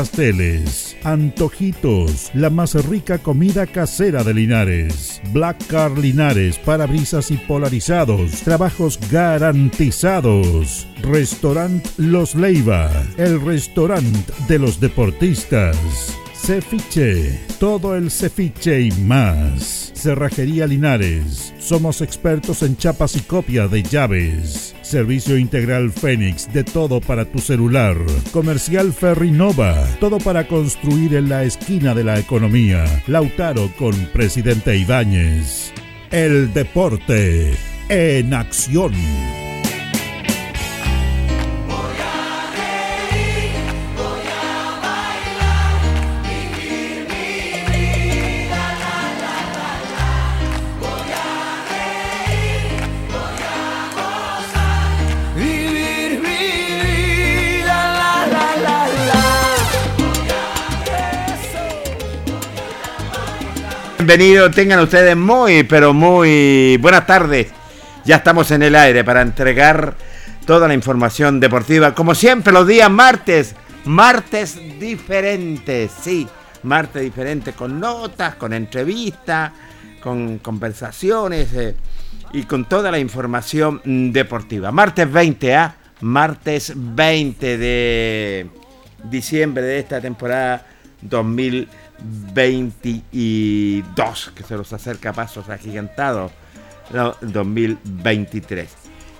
pasteles. Antojitos. La más rica comida casera de Linares. Black Car Linares. Parabrisas y polarizados. Trabajos garantizados. Restaurant Los Leiva. El restaurante de los deportistas. Cefiche, todo el cefiche y más. Cerrajería Linares, somos expertos en chapas y copia de llaves. Servicio integral Fénix, de todo para tu celular. Comercial Ferrinova, todo para construir en la esquina de la economía. Lautaro con Presidente Ibáñez. El deporte en acción. Bienvenidos, tengan ustedes muy, pero muy buenas tardes. Ya estamos en el aire para entregar toda la información deportiva, como siempre, los días martes. Martes diferentes, sí, martes diferentes, con notas, con entrevistas, con conversaciones eh, y con toda la información deportiva. Martes 20, ¿ah? Martes 20 de diciembre de esta temporada 2020. 22, que se los acerca a pasos agigantados, 2023.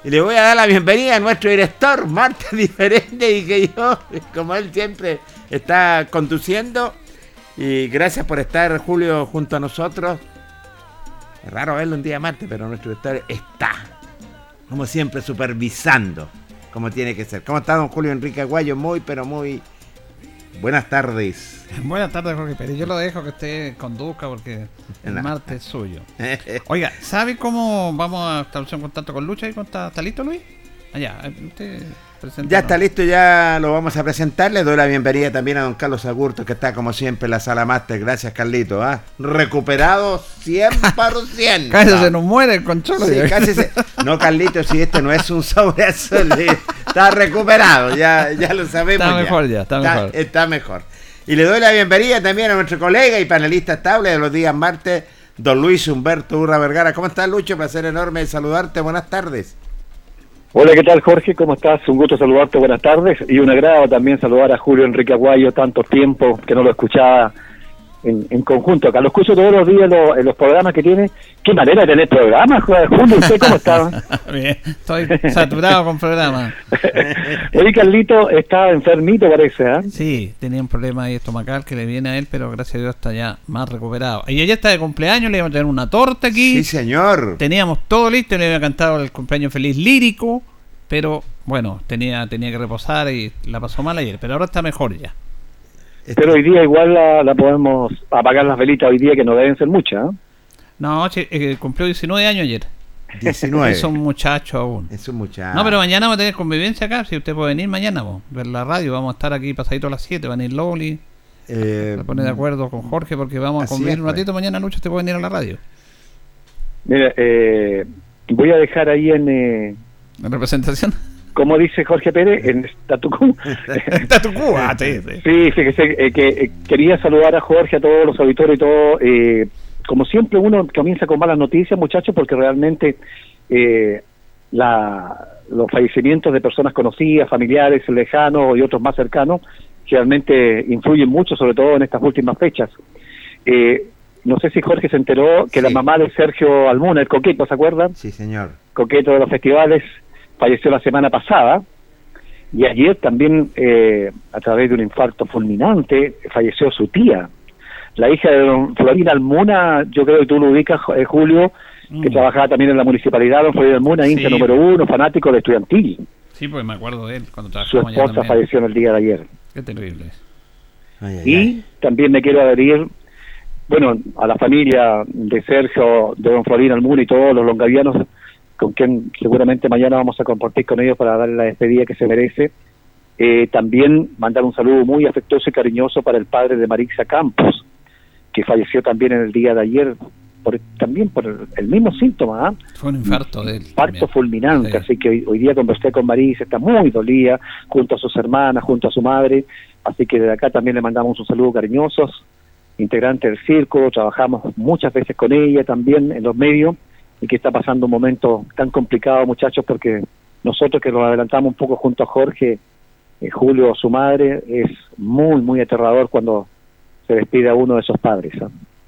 Y le voy a dar la bienvenida a nuestro director, Marte Diferente, y que yo, como él siempre está conduciendo. Y gracias por estar, Julio, junto a nosotros. Es raro verlo un día Marte, pero nuestro director está, como siempre, supervisando, como tiene que ser. ¿Cómo está don Julio Enrique Aguayo? Muy, pero muy buenas tardes. Buenas tardes, Jorge Pérez. Yo lo dejo que usted conduzca porque el martes es suyo. Oiga, ¿sabe cómo vamos a establecer un contacto con Lucha y con está, listo, Luis? Allá, eh, ya está listo, ya lo vamos a presentar. Le doy la bienvenida también a don Carlos Agurto, que está como siempre en la sala máster. Gracias, Carlito. ¿ah? Recuperado 100%. casi se nos muere el control. No, Carlito, si este no es un sobreazul, está recuperado, ya, ya lo sabemos. Está mejor ya, está mejor. Está mejor. Y le doy la bienvenida también a nuestro colega y panelista estable de los días martes, don Luis Humberto Urra Vergara. ¿Cómo estás, Lucho? Placer enorme saludarte. Buenas tardes. Hola, ¿qué tal, Jorge? ¿Cómo estás? Un gusto saludarte. Buenas tardes. Y un agrado también saludar a Julio Enrique Aguayo, tanto tiempo que no lo escuchaba en, conjunto. Acá lo escucho todos los días en los, programas que tiene. Qué manera de tener programas, Julio. ¿Usted cómo está? Bien, estoy saturado con programas. Oye, Carlito está enfermito, parece. ¿eh? Sí, tenía un problema ahí estomacal que le viene a él, pero gracias a Dios está ya más recuperado. Y ella está de cumpleaños, le íbamos a tener una torta aquí. Sí, señor. Teníamos todo listo, le había cantado el cumpleaños feliz lírico, pero bueno, tenía, tenía que reposar y la pasó mal ayer, pero ahora está mejor ya. Pero hoy día igual la, podemos apagar las velitas hoy día, que no deben ser muchas. ¿eh? No, eh, cumplió 19 años ayer. 19. Es un muchacho aún. Es un muchacho. No, pero mañana vamos a tener convivencia acá. Si usted puede venir mañana, ver la radio. Vamos a estar aquí pasadito a las 7. Van a ir Loli, Eh, se pone de acuerdo con Jorge porque vamos a convivir un pues. ratito. Mañana Lucho te puede venir a la radio. Mira, eh, voy a dejar ahí en... Eh, ¿En representación? Como dice Jorge Pérez, en Tatucú. Ah, sí, sí. fíjese eh, que eh, quería saludar a Jorge, a todos los auditores y todo. como siempre, uno comienza con malas noticias, muchachos, porque realmente la, los fallecimientos de personas conocidas, familiares, lejanos y otros más cercanos, realmente influyen mucho, sobre todo en estas últimas fechas. Eh, no sé si Jorge se enteró que la mamá de Sergio Almuna, el coqueto, ¿se acuerdan? Sí, señor. Coqueto de los festivales, falleció la semana pasada. Y ayer también, eh, a través de un infarto fulminante, falleció su tía. La hija de don Florina Almuna, yo creo que tú lo ubicas, eh, Julio, que mm. trabajaba también en la municipalidad, don Florina Almuna, hincha número uno, fanático de estudiantil. Sí, pues me acuerdo de él cuando trabajaba Su esposa falleció en el día de ayer. Qué terrible. y también me quiero adherir bueno, a la familia de Sergio, de Don Florina Almuna y todos los longavianos, con quien seguramente mañana vamos a compartir con ellos para darle la despedida que se merece. Eh, también mandar un saludo muy afectuoso y cariñoso para el padre de Marisa Campos, que falleció también en el día de ayer, por, también por el, mismo síntoma. ¿ah? Fue un infarto de él. Infarto fulminante, así que hoy, hoy, día conversé con Marisa, está muy dolida, junto a sus hermanas, junto a su madre, así que desde acá también le mandamos un saludo cariñoso integrante del circo, trabajamos muchas veces con ella también en los medios y que está pasando un momento tan complicado, muchachos, porque nosotros que nos adelantamos un poco junto a Jorge, eh, Julio, su madre, es muy, muy aterrador cuando se despide a uno de esos padres.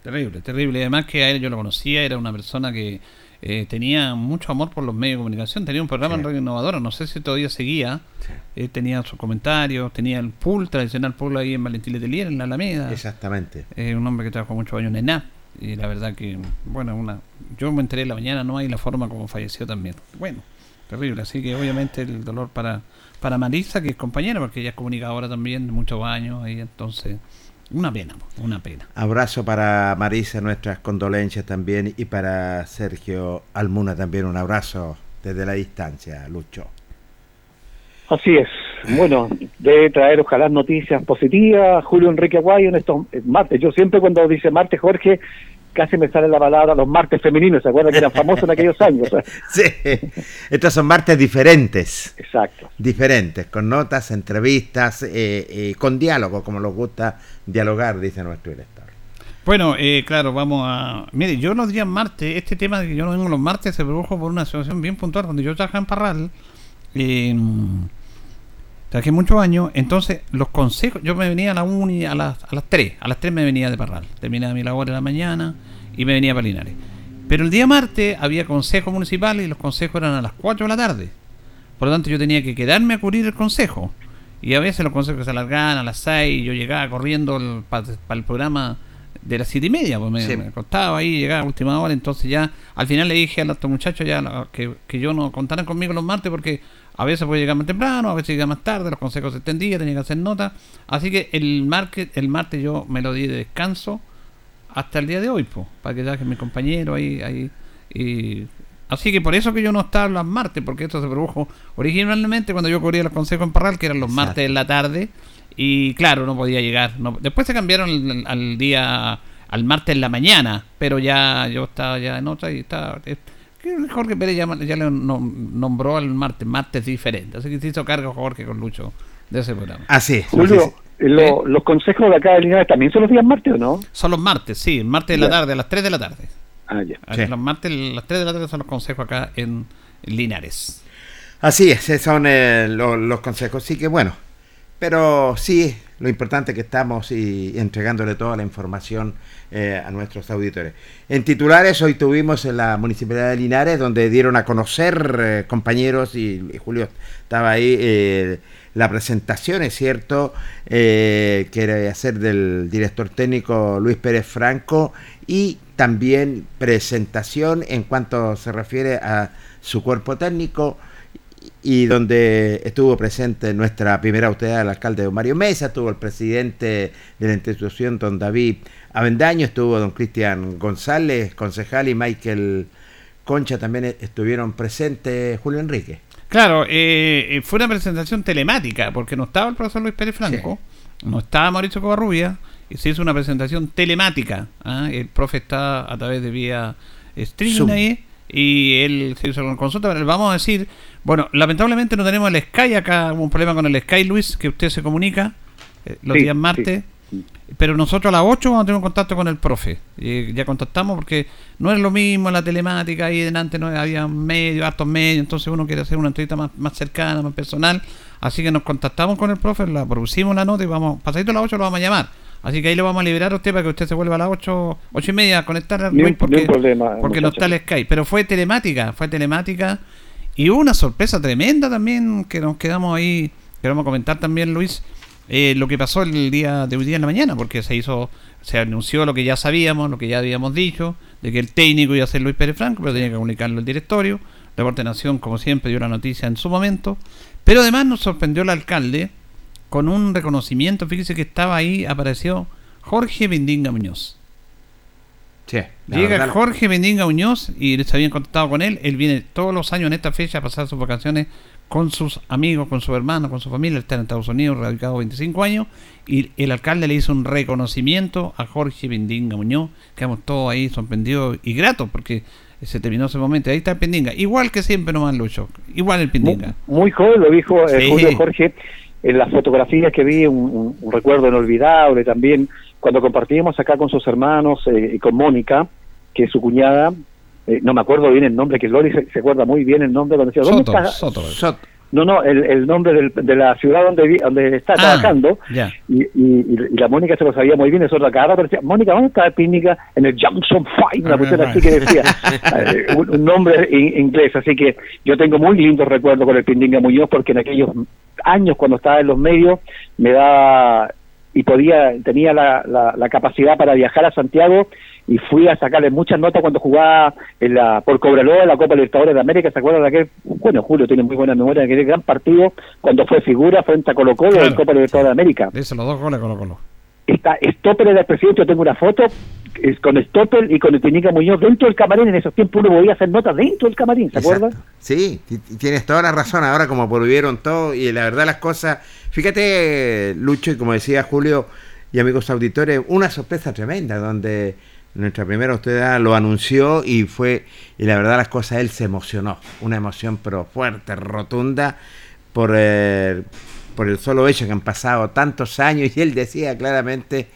Terrible, terrible. Además que a él yo lo conocía, era una persona que eh, tenía mucho amor por los medios de comunicación, tenía un programa en Radio Innovadora, no sé si todavía seguía, eh, tenía sus comentarios, tenía el pool, tradicional pool ahí en Valentín Letelier, en la Alameda. Exactamente. Eh, un hombre que trabajó muchos años en ENAP, y la verdad que, bueno, una yo me enteré en la mañana, no hay la forma como falleció también. Bueno, terrible, así que obviamente el dolor para, para Marisa, que es compañera, porque ella es comunicadora también de muchos años, y entonces una pena, una pena. Abrazo para Marisa, nuestras condolencias también, y para Sergio Almuna también un abrazo desde la distancia, Lucho. Así es. Bueno, debe traer ojalá noticias positivas. Julio Enrique Aguayo en estos martes. Yo siempre cuando dice martes, Jorge, casi me sale la palabra los martes femeninos, ¿se acuerdan que eran famosos en aquellos años? sí, estos son martes diferentes. Exacto. Diferentes, con notas, entrevistas, eh, eh, con diálogo, como nos gusta dialogar, dice nuestro director. Bueno, eh, claro, vamos a... Mire, yo los días martes, este tema de que yo no vengo los martes se produjo por una situación bien puntual. Cuando yo trabajaba en Parral, eh, Trabajé muchos años, entonces los consejos, yo me venía a la uni a las, a las 3, a las 3 me venía de Parral, terminaba mi labor en la mañana y me venía para Linares. Pero el día martes había consejo municipal y los consejos eran a las 4 de la tarde. Por lo tanto yo tenía que quedarme a cubrir el consejo. Y a veces los consejos se alargaban a las 6 y yo llegaba corriendo para el programa de las siete y media, pues me, costaba ahí llegar a última hora, entonces ya al final le dije a los muchachos ya que, que yo no contaran conmigo los martes porque a veces puede llegar más temprano, a veces llega más tarde, los consejos se extendían, tenía que hacer notas. Así que el, market, el martes yo me lo di de descanso hasta el día de hoy, pues, para que ya que mi compañero ahí, ahí y Así que por eso que yo no estaba los martes, porque esto se produjo originalmente cuando yo cubría los consejos en Parral, que eran los martes en la tarde, y claro, no podía llegar. No, después se cambiaron al, día, al martes en la mañana, pero ya yo estaba ya en otra y estaba... Jorge Pérez ya, le nombró al martes, martes diferente. Así que se hizo cargo Jorge con Lucho de ese programa. Así es. Julio, los consejos de acá de Linares también son los días martes o no? Son los martes, sí, martes de la tarde, a las 3 de la tarde. Ah, ya. Los martes, a las 3 de la tarde son los consejos acá en Linares. Así es, son eh, los consejos. Sí que bueno, pero sí, lo importante que estamos y entregándole toda la información eh, a nuestros auditores. En titulares, hoy tuvimos en la Municipalidad de Linares, donde dieron a conocer eh, compañeros, y, Julio estaba ahí, eh, la presentación, es cierto, que era hacer del director técnico Luis Pérez Franco, y también presentación en cuanto se refiere a su cuerpo técnico y donde estuvo presente nuestra primera autoridad, el alcalde don Mario Mesa, estuvo el presidente de la institución, don David Avendaño, estuvo don Cristian González, concejal, y Michael Concha también estuvieron presentes, Julio Enrique. Claro, eh, eh, fue una presentación telemática, porque no estaba el profesor Luis Pérez Franco, no estaba Mauricio Covarrubia, y se hizo una presentación telemática. ¿ah? El profe está a través de vía streaming y él se hizo una consulta. Le vamos a decir, bueno, lamentablemente no tenemos el Sky acá, hubo un problema con el Sky, Luis, que usted se comunica eh, los Sí, días martes. sí. Pero nosotros a las 8 vamos a tener un contacto con el profe. Y ya contactamos porque no es lo mismo la telemática. Ahí delante no había medios, hartos medios. Entonces uno quiere hacer una entrevista más, más cercana, más personal. Así que nos contactamos con el profe, la producimos la nota y vamos, pasadito a las 8 lo vamos a llamar. Así que ahí lo vamos a liberar a usted para que usted se vuelva a las 8, 8 y media a conectar al Luis porque, problema, porque no está el Skype. Pero fue telemática, fue telemática. Y hubo una sorpresa tremenda también que nos quedamos ahí. Que vamos a comentar también, Luis. eh, lo que pasó el día de hoy día en la mañana, porque se hizo, se anunció lo que ya sabíamos, lo que ya habíamos dicho, de que el técnico iba a ser Luis Pérez Franco, pero tenía que comunicarlo el directorio. Deporte Nación, como siempre, dio la noticia en su momento. Pero además nos sorprendió el alcalde con un reconocimiento. Fíjese que estaba ahí, apareció Jorge Bendinga Muñoz. Sí, Llega verdad- Jorge Bendinga Muñoz y les habían contactado con él. Él viene todos los años en esta fecha a pasar sus vacaciones con sus amigos, con su hermano, con su familia. Él está en Estados Unidos, radicado 25 años. Y el alcalde le hizo un reconocimiento a Jorge Bendinga Muñoz. Quedamos todos ahí sorprendidos y gratos porque se terminó ese momento. Ahí está el Pindinga. Igual que siempre nomás Lucho. Igual el Muy, Pindinga. muy joven, lo dijo eh, Sí. Julio Jorge, en las fotografías que vi, un, un- un recuerdo inolvidable también, cuando compartíamos acá con sus hermanos eh, y con Mónica, que es su cuñada, eh, no me acuerdo bien el nombre, que Lori se, se acuerda muy bien el nombre, cuando decía, ¿dónde Soto, está? Soto. Sot- No, no, el, el nombre del- de la ciudad donde, vi- donde está Ah, trabajando, y, y- y la Mónica se lo sabía muy bien, eso otra cara, pero decía, Mónica, ¿dónde está el Pínica? En el Johnson Five, una Ah, cuestión así que decía, eh, un, un nombre in- inglés, así que yo tengo muy lindos recuerdos con el Pindinga Muñoz, porque en aquellos años cuando estaba en los medios, me da y podía, tenía la, la, la capacidad para viajar a Santiago y fui a sacarle muchas notas cuando jugaba en la, por Cobreloa en la Copa Libertadores de América, ¿se acuerdan de aquel? Bueno, Julio tiene muy buena memoria de aquel gran partido cuando fue figura frente a Colo Colo en Claro. Copa Libertadores de América. Dice los dos goles Colo Colo. Está Stoppel era el presidente, yo tengo una foto es con Stoppel y con el Pinica Muñoz dentro del camarín, en esos tiempos uno podía hacer notas dentro del camarín, ¿se Exacto. acuerdan? Sí, ti- ti- tienes toda la razón. Ahora como prohibieron todo y la verdad las cosas... Fíjate, Lucho, y como decía Julio y amigos auditores, una sorpresa tremenda donde nuestra primera autoridad lo anunció y fue, y la verdad las cosas, él se emocionó. Una emoción pero fuerte, rotunda, por el, por el solo hecho que han pasado tantos años y él decía claramente...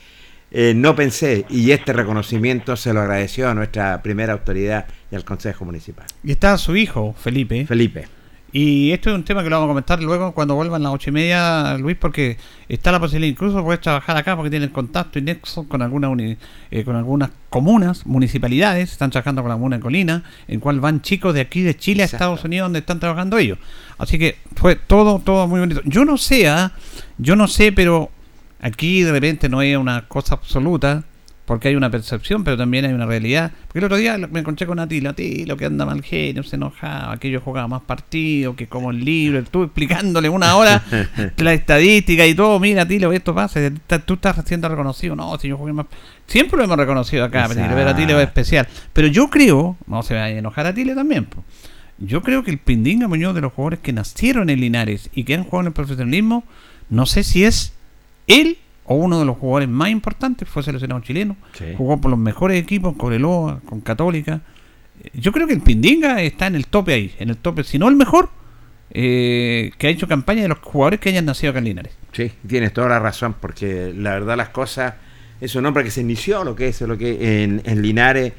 Eh, no pensé y este reconocimiento se lo agradeció a nuestra primera autoridad y al Consejo Municipal. Y está su hijo, Felipe. Felipe. Y esto es un tema que lo vamos a comentar luego cuando vuelvan las ocho y media, Luis, porque está la posibilidad incluso de poder trabajar acá porque tienen contacto y nexo con, alguna uni- eh, con algunas comunas, municipalidades, están trabajando con la comuna de Colina, en cual van chicos de aquí de Chile a. Estados Unidos donde están trabajando ellos. Así que fue todo, todo muy bonito. Yo no sé, ¿ah? yo no sé, pero aquí de repente no hay una cosa absoluta, porque hay una percepción, pero también hay una realidad. Porque el otro día me encontré con Atilo, Atilo que anda mal genio, se enojaba, que yo jugaba más partidos, que como el libro, estuve explicándole una hora la estadística y todo, mira Atilo, esto pasa, tú estás siendo reconocido, no, si yo jugué más... Siempre lo hemos reconocido acá, pero ver a Atilo es especial. Pero yo creo, no se va a enojar a Atilo también, po. yo creo que el Pindinga Muñoz de los jugadores que nacieron en Linares y que han jugado en el profesionalismo, no sé si es él o uno de los jugadores más importantes, fue seleccionado chileno, Sí. jugó por los mejores equipos, Cobreloa, con Católica. Eh, Yo creo que el Pindinga está en el tope ahí, en el tope, si no el mejor, eh, que ha hecho campaña de los jugadores que hayan nacido acá en Linares. Sí, tienes toda la razón, porque la verdad las cosas, es un hombre que se inició lo que es, lo que en, en Linares,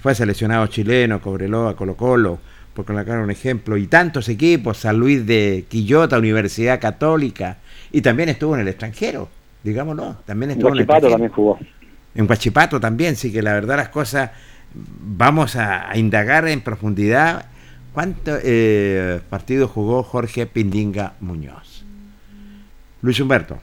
fue seleccionado chileno, Cobreloa, Colo Colo, por colocar un ejemplo, y tantos equipos, San Luis de Quillota, Universidad Católica, y también estuvo en el extranjero, digámoslo, también estuvo en Guachipato también jugó. En Guachipato también, sí que la verdad las cosas vamos a, a indagar en profundidad cuántos eh, partidos jugó Jorge Pindinga Muñoz. Luis Humberto.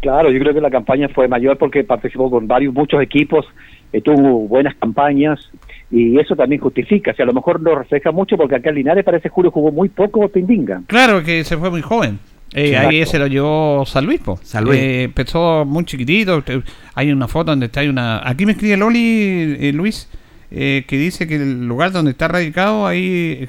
Claro, yo creo que la campaña fue mayor porque participó con varios, muchos equipos, eh, tuvo buenas campañas y eso también justifica. O sea, a lo mejor no refleja mucho porque acá en Linares parece Julio jugó muy poco Pindinga. Claro que se fue muy joven. Eh, ahí se lo llevó San Luis, po. San Luis. Eh, empezó muy chiquitito. Hay una foto donde está hay una. Aquí me escribe Loli, eh, Luis, que dice que el lugar donde está radicado ahí,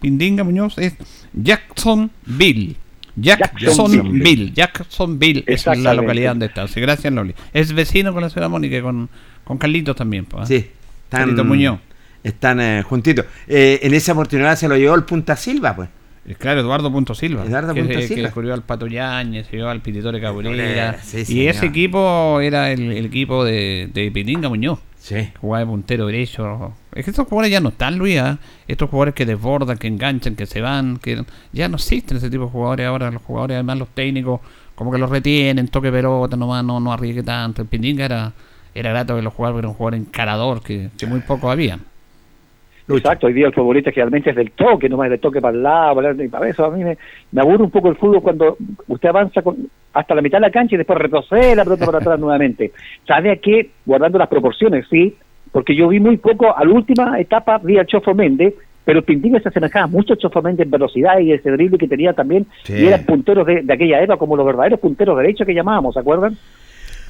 Pindinga Muñoz, es Jacksonville. Jacksonville. Jacksonville es la localidad donde está. Sí, gracias, Loli. Es vecino con la señora Mónica y con, con Carlitos también. Pues, Sí, están, Muñoz. Están juntitos. Eh, en esa oportunidad se lo llevó el Punta Silva, pues. Eh, claro, Eduardo Punto Silva. Eduardo que, Punto Silva. Que al Pato Yáñez, se al Pititore Cabrera. y ese equipo era el, equipo de, de Pitinga Muñoz. Sí. Jugaba de puntero derecho. Es que estos jugadores ya no están, Luis. ¿ah? Estos jugadores que desbordan, que enganchan, que se van. que Ya no existen ese tipo de jugadores ahora. Los jugadores, además los técnicos, como que los retienen, toque pelota, nomás no, no arriesgue tanto. El Pitinga era, era grato que los jugadores era un jugador encarador, que, que muy poco había. Exacto, hoy día el futbolista generalmente es del toque, no más del toque para el lado, para, eso a mí me, me, aburre un poco el fútbol cuando usted avanza hasta la mitad de la cancha y después retrocede la pelota para atrás nuevamente. ¿Sabe a qué? Guardando las proporciones, sí, porque yo vi muy poco, a la última etapa vi al Chofo Méndez, pero Pintinga se asemejaba mucho a Chofo Méndez en velocidad y ese drible que tenía también, y eran punteros de, aquella época como los verdaderos punteros derechos que llamábamos, ¿se acuerdan?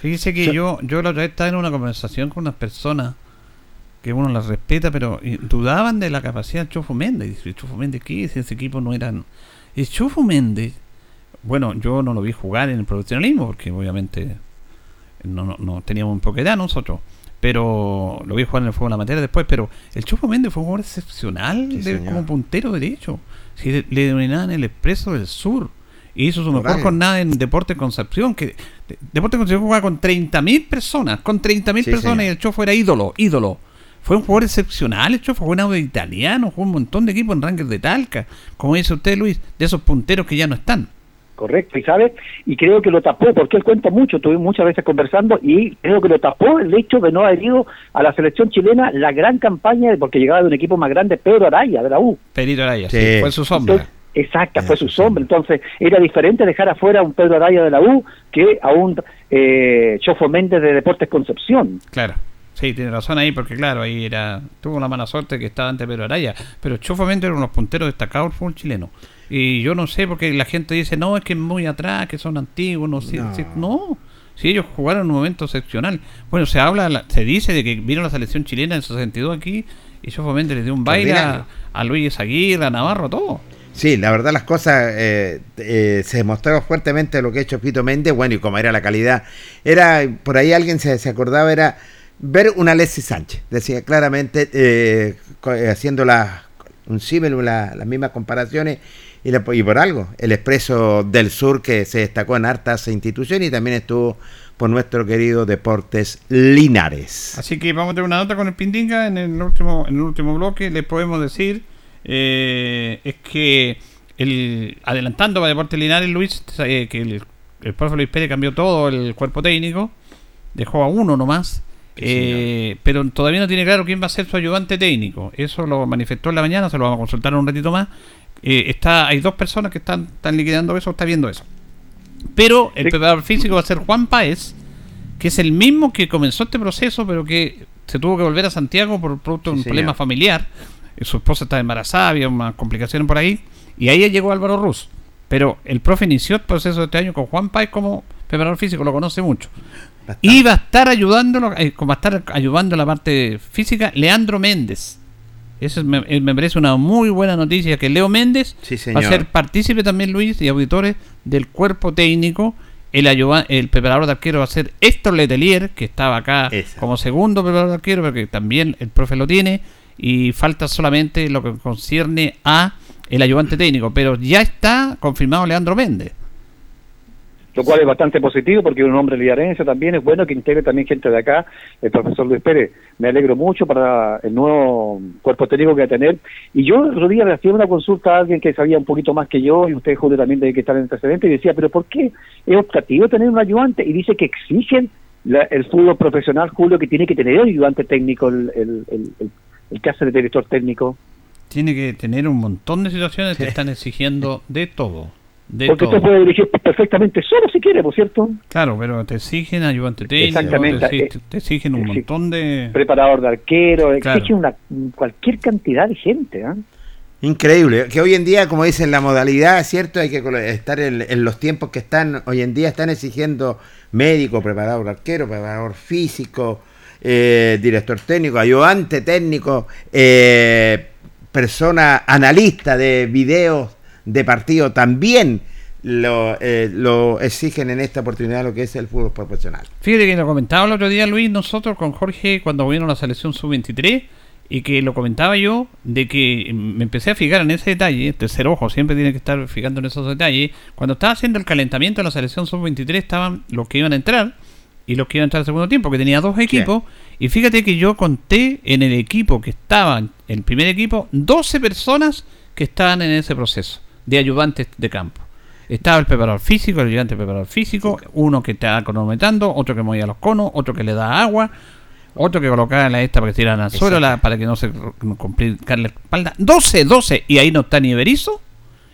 Fíjese que yo, yo la otra vez estaba en una conversación con unas personas que uno las respeta, pero dudaban de la capacidad de Chofo Méndez. Dice, Chofo Méndez, ¿qué? Si ese equipo no eran... Y Chofo Méndez, bueno, yo no lo vi jugar en el profesionalismo, porque obviamente no, no, teníamos un poco de edad nosotros, pero lo vi jugar en el fútbol materia después, pero el Chofo Méndez fue un jugador excepcional como puntero derecho. Si le, le denominaban el Expreso del Sur y hizo su mejor jornada en Deporte Concepción, que Deporte Concepción jugaba con 30.000 personas, con 30.000 personas y el Chofo era ídolo, ídolo fue un jugador excepcional, hecho fue un audio italiano, jugó un montón de equipos en Rangers de Talca, como dice usted Luis, de esos punteros que ya no están. Correcto, y sabe, y creo que lo tapó, porque él cuenta mucho, estuve muchas veces conversando, y creo que lo tapó el hecho de no haber ido a la selección chilena la gran campaña, porque llegaba de un equipo más grande, Pedro Araya, de la U. Pedro Araya, sí, fue su sombra. exacta, fue su sombra. Entonces, era diferente dejar afuera a un Pedro Araya de la U que a un eh, Chofo Méndez de Deportes Concepción. Claro. Sí, tiene razón ahí, porque claro, ahí era tuvo una mala suerte que estaba antes Pedro Araya, pero Chofamente eran unos punteros destacados fútbol chileno. Y yo no sé, porque la gente dice, no, es que es muy atrás, que son antiguos, no sé. No. Si, ellos jugaron en un momento excepcional. Bueno, se habla, se dice de que vino la selección chilena en 62 aquí y Chofamente le dio un baile a, Luis Aguirre, a Navarro, todo. Sí, la verdad las cosas eh, eh, se demostró fuertemente lo que ha hecho Pito Méndez, bueno, y como era la calidad, era, por ahí alguien se, se acordaba, era ver una Alexis Sánchez. Decía claramente, eh, eh haciendo la, un símil, las mismas comparaciones, y, y, por algo, el Expreso del Sur que se destacó en hartas instituciones y también estuvo por nuestro querido Deportes Linares. Así que vamos a tener una nota con el Pindinga en el último, en el último bloque. Le podemos decir eh, es que el, adelantando para Deportes Linares, Luis, eh, que el, el profe Luis Pérez cambió todo el cuerpo técnico, dejó a uno nomás eh, pero todavía no tiene claro quién va a ser su ayudante técnico. Eso lo manifestó en la mañana, se lo vamos a consultar un ratito más. Eh, está, hay dos personas que están, están liquidando eso, está viendo eso. Pero el preparador físico va a ser Juan Páez, que es el mismo que comenzó este proceso, pero que se tuvo que volver a Santiago por producto de un problema familiar. Su esposa está embarazada, había unas complicaciones por ahí. Y ahí llegó Álvaro Ruz. Pero el profe inició el proceso de este año con Juan Páez como preparador físico, lo conoce mucho. Y va a estar ayudándolo, eh, va a estar ayudando la parte física, Leandro Méndez. Eso me, eh, me, parece una muy buena noticia que Leo Méndez va a ser partícipe también, Luis, y auditores del cuerpo técnico. El, el preparador de arquero va a ser Héctor Letelier, que estaba acá como segundo preparador de arquero, porque también el profe lo tiene. Y falta solamente lo que concierne a el ayudante técnico. Pero ya está confirmado Leandro Méndez lo cual es bastante positivo porque es un hombre liarense también, es bueno que integre también gente de acá, el profesor Luis Pérez. Me alegro mucho para el nuevo cuerpo técnico que va a tener. Y yo el otro día le hacía una consulta a alguien que sabía un poquito más que yo, y usted, Julio, también debe que estar en antecedente, y decía, pero ¿por qué es optativo tener un ayudante? Y dice que exigen el fútbol profesional, Julio, que tiene que tener un ayudante técnico, el, el, el, el que hace de director técnico. Tiene que tener un montón de situaciones que están exigiendo de todo. Porque todo. puede dirigir perfectamente solo si quiere, ¿por cierto? Claro, pero te exigen ayudante técnico, Exactamente. Te, te, exigen un montón de... Preparador de arquero, exigen una, cualquier cantidad de gente. ¿eh? Increíble, que hoy en día, como dicen, la modalidad, ¿cierto? Hay que estar en, los tiempos que están, hoy en día están exigiendo médico, preparador de arquero, preparador físico, eh, director técnico, ayudante técnico, eh, persona analista de videos de partido también lo, eh, lo exigen en esta oportunidad lo que es el fútbol profesional. Fíjate que lo comentaba el otro día Luis, nosotros con Jorge cuando vino la selección sub-23 y que lo comentaba yo de que me empecé a fijar en ese detalle, tercer ojo siempre tiene que estar fijando en esos detalles, cuando estaba haciendo el calentamiento de la selección sub-23 estaban los que iban a entrar y los que iban a entrar al segundo tiempo, que tenía dos equipos, y fíjate que yo conté en el equipo que estaban, el primer equipo, 12 personas que estaban en ese proceso de ayudantes de campo. Estaba el preparador físico, el ayudante preparador físico, uno que está cronometrando, otro que movía los conos, otro que le da agua, otro que colocaba la esta para que tiran al suelo la, para que no se complique la espalda. 12, 12, y ahí no está ni Berizo,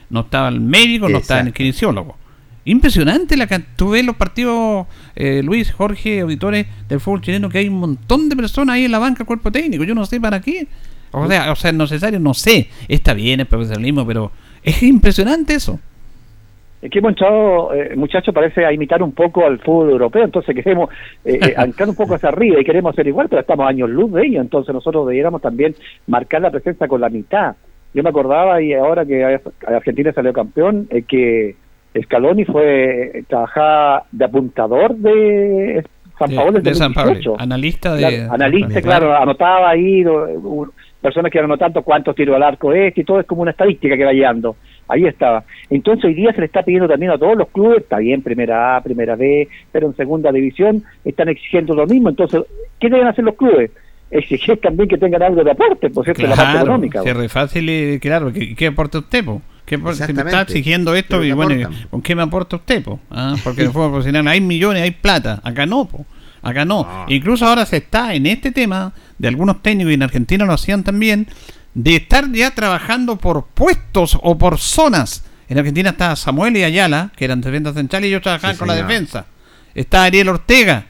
no estaba el médico, no estaba el kinesiólogo. Impresionante la que tú ves los partidos, eh, Luis, Jorge, auditores del fútbol chileno, que hay un montón de personas ahí en la banca, cuerpo técnico. Yo no sé para qué. O sea, o sea, es necesario, no sé. Está bien el profesionalismo, pero es impresionante eso. Es que hemos echado, eh, muchacho, parece a imitar un poco al fútbol europeo, entonces queremos eh, eh un poco hacia arriba y queremos hacer igual, pero estamos años luz de ello, entonces nosotros debiéramos también marcar la presencia con la mitad. Yo me acordaba, y ahora que Argentina salió campeón, eh, que Scaloni fue trabajaba de apuntador de San Pablo de, San Pablo, analista de analista, claro, anotaba ahí personas que iban anotando cuántos tiros al arco es y todo es como una estadística que va llegando. Ahí estaba. Entonces hoy día se le está pidiendo también a todos los clubes, está bien, primera A, primera B, pero en segunda división están exigiendo lo mismo. Entonces, ¿qué deben hacer los clubes? Exigir también que tengan algo de aporte, por cierto, la parte económica. Es fácil, y, claro, ¿qué, qué aporta usted? Po? ¿Qué me está exigiendo esto, y bueno, ¿con qué me aporta usted? Po? ¿Ah? Porque en el fútbol profesional hay millones, hay plata, acá no, po. Acá no. Incluso ahora se está en este tema, de algunos técnicos y en Argentina lo hacían también, de estar ya trabajando por puestos o por zonas. En Argentina está Samuel y Ayala, que eran defensas centrales y ellos trabajaban con la defensa. Está Ariel Ortega,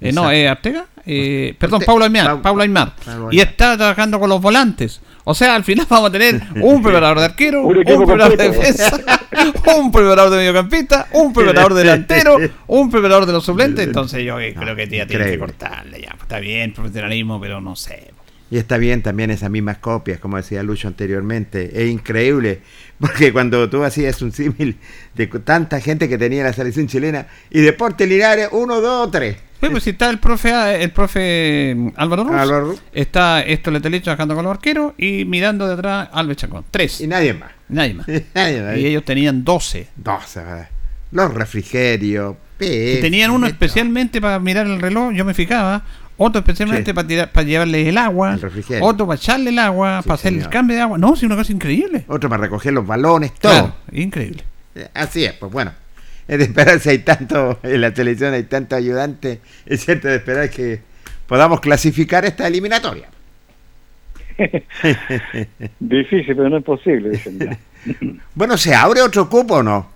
eh, no, eh, Ortega, eh, perdón, Pablo Aymar, Pablo Aymar. Y está trabajando con los volantes. O sea, al final vamos a tener un preparador de arquero, un, preparador de defensa, un preparador de mediocampista, un preparador delantero, un preparador de los suplentes. Entonces yo creo que ya tiene que cortarle ya. Está bien, profesionalismo, pero no sé. Y está bien también esas mismas copias, como decía Lucho anteriormente. Es increíble, porque cuando tú hacías un símil de tanta gente que tenía la selección chilena y Deporte Linares, uno, dos, tres. Sí, pues si está el profe, el profe Álvaro Ruz, está esto le trabajando con los arqueros y mirando detrás Alves Chacón. Tres. Y nadie más. Nadie más. Y ellos tenían doce. Doce, Los refrigerios. Y tenían uno especialmente para mirar el reloj, yo me fijaba, otro especialmente para, tirar, para llevarle el agua, otro para echarle el agua, para hacer el cambio de agua. No, es una cosa increíble. Otro para recoger los balones, todo. increíble. Eh, así es, pues bueno. Es de esperar si hay tanto, en la televisión hay tanto ayudante, es cierto de esperar que podamos clasificar esta eliminatoria. Difícil, pero no es posible. bueno, ¿se abre otro cupo o no?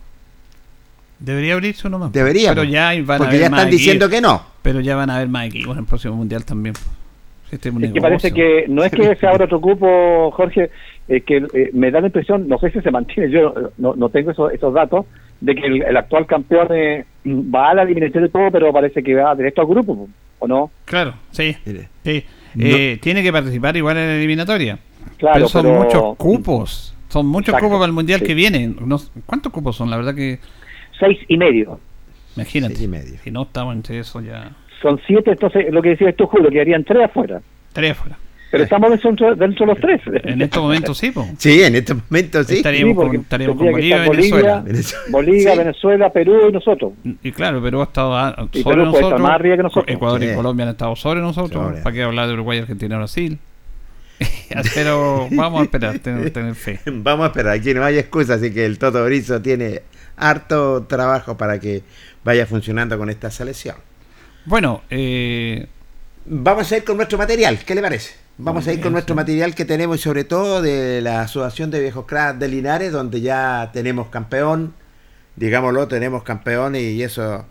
Debería abrirse uno más. Debería. Pero ya van porque ya están diciendo que no. Pero ya van a haber más equipos en el próximo mundial también. Este es, que parece que no es que se abra otro cupo, Jorge, es que eh, me da la impresión, no sé si se mantiene, yo no, no tengo esos datos, de que el, actual campeón eh, va a la eliminación de todo, pero parece que va directo al grupo, ¿o no? Claro, sí. sí. Eh, tiene que participar igual en la eliminatoria. Claro, pero son muchos cupos. Son muchos cupos para el mundial que viene. ¿Cuántos cupos son? La verdad que seis y medio. Imagínate. y medio. Si no estamos entre eso ya. Son siete, entonces lo que decías tú, Julio, quedarían tres afuera. Tres afuera. Pero estamos dentro, dentro de los tres. En estos momentos sí, po. Sí, en estos momentos sí. Estaríamos, con, estaríamos con Bolivia, Venezuela. Bolivia, Venezuela, Perú y nosotros. Y claro, Perú ha estado sobre nosotros. Más arriba que nosotros. Ecuador y Colombia han estado sobre nosotros. ¿Para qué hablar de Uruguay, Argentina y Brasil? Pero vamos a esperar, tener, tener, fe. Vamos a esperar, aquí no hay excusa, así que el Toto Brizo tiene harto trabajo para que vaya funcionando con esta selección. Bueno, eh... vamos a ir con nuestro material, ¿qué le parece? Vamos a ir con nuestro material que tenemos y sobre todo de la Asociación de Viejos Cracks de Linares, donde ya tenemos campeón, digámoslo, tenemos campeón y eso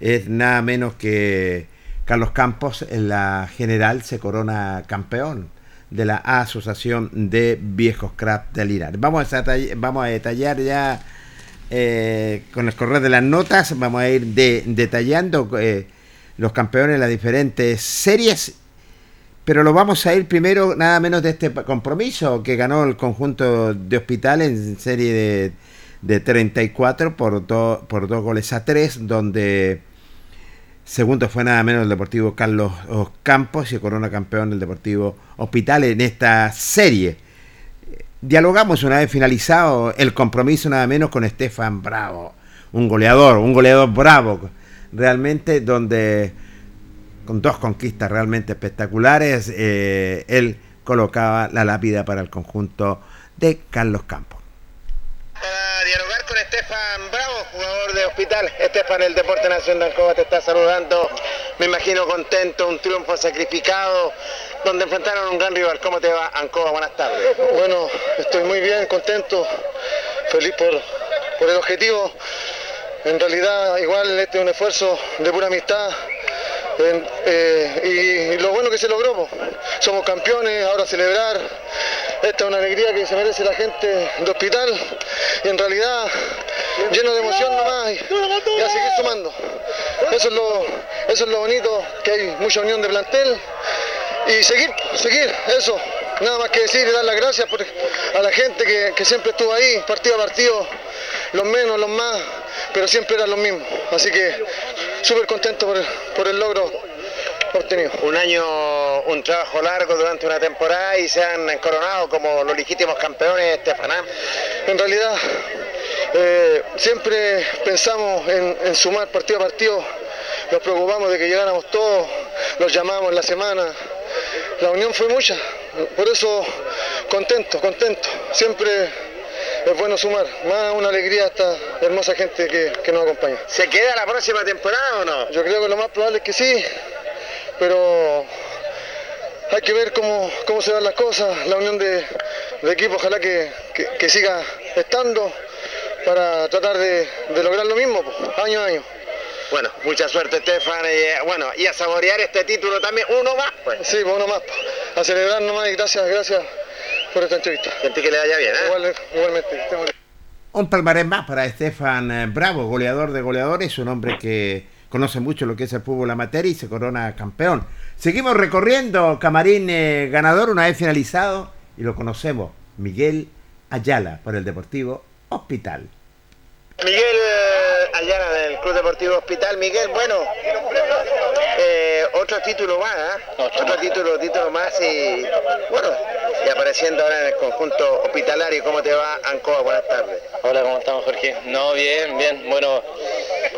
es nada menos que Carlos Campos en la general se corona campeón de la Asociación de Viejos Cracks de Linares. Vamos a, vamos a detallar ya eh, con el correo de las notas vamos a ir detallando eh, los campeones de las diferentes series, pero lo vamos a ir primero nada menos de este compromiso que ganó el conjunto de hospital en serie de 34 por, por dos goles a tres, donde segundo fue nada menos el Deportivo Carlos Campos y corona campeón del Deportivo Hospital en esta serie. Dialogamos una vez finalizado el compromiso nada menos con Estefan Bravo, un goleador, un goleador bravo, realmente donde con dos conquistas realmente espectaculares, eh, él colocaba la lápida para el conjunto de Carlos Campos. Para dialogar con Estefan Bravo, jugador de hospital. Estefan, el Deporte Nacional Ancoa te está saludando. Me imagino contento, un triunfo sacrificado, donde enfrentaron a un gran rival. ¿Cómo te va, Ancoa? Buenas tardes. Bueno, estoy muy bien, contento, feliz por, por el objetivo. En realidad, igual este es un esfuerzo de pura amistad eh, y, lo bueno que se logró, somos campeones, ahora celebrar. Esta es una alegría que se merece la gente de hospital y en realidad lleno de emoción nomás y, a seguir sumando. Eso es, lo, eso es lo bonito, que hay mucha unión de plantel y seguir, seguir, eso. Nada más que decir y dar las gracias a la gente que, que siempre estuvo ahí, partido a partido, los menos, los más, pero siempre eran los mismos. Así que súper contento por, el logro obtenido. Un año, un trabajo largo durante una temporada y se han coronado como los legítimos campeones Estefaná. En realidad, eh, siempre pensamos en, sumar partido a partido, nos preocupamos de que llegáramos todos, los llamamos en la semana. La unión fue mucha, por eso contento, contento. Siempre es bueno sumar. Más una alegría a esta hermosa gente que, nos acompaña. ¿Se queda la próxima temporada o no? Yo creo que lo más probable es que sí, pero hay que ver cómo, se dan las cosas, la unión de, equipo, ojalá que, siga estando para tratar de, lograr lo mismo, año a año. Bueno, mucha suerte Estefan, y, eh, bueno, y a saborear este título también, uno más pues. Sí, pues uno más, a celebrar nomás y gracias, gracias por esta entrevista. Gente que le vaya bien, ¿eh? igualmente. Un palmarés más para Estefan eh, Bravo, goleador de goleadores, un hombre que conoce mucho lo que es el fútbol amateur y se corona campeón. Seguimos recorriendo Camarín eh, ganador una vez finalizado y lo conocemos, Miguel Ayala por el Deportivo Hospital. Miguel Ayala del Club Deportivo Hospital. Miguel, bueno, otro título más, ¿eh? otro, título, título más y bueno, y apareciendo ahora en el conjunto hospitalario. ¿Cómo te va, Ancoa? Buenas tardes. Hola, ¿cómo estamos, Jorge? No, bien, bien. Bueno,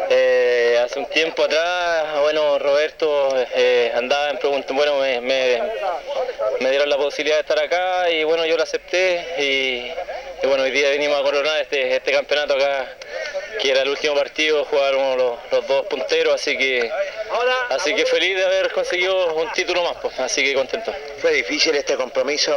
eh, hace un tiempo atrás, bueno, Roberto eh, andaba en pregunta, bueno, me, me, dieron la posibilidad de estar acá y bueno, yo lo acepté y, bueno, hoy día venimos a coronar este, este campeonato acá que era el último partido, jugaron los, dos punteros, así que así que feliz de haber conseguido un título más, pues, así que contento. ¿Fue difícil este compromiso?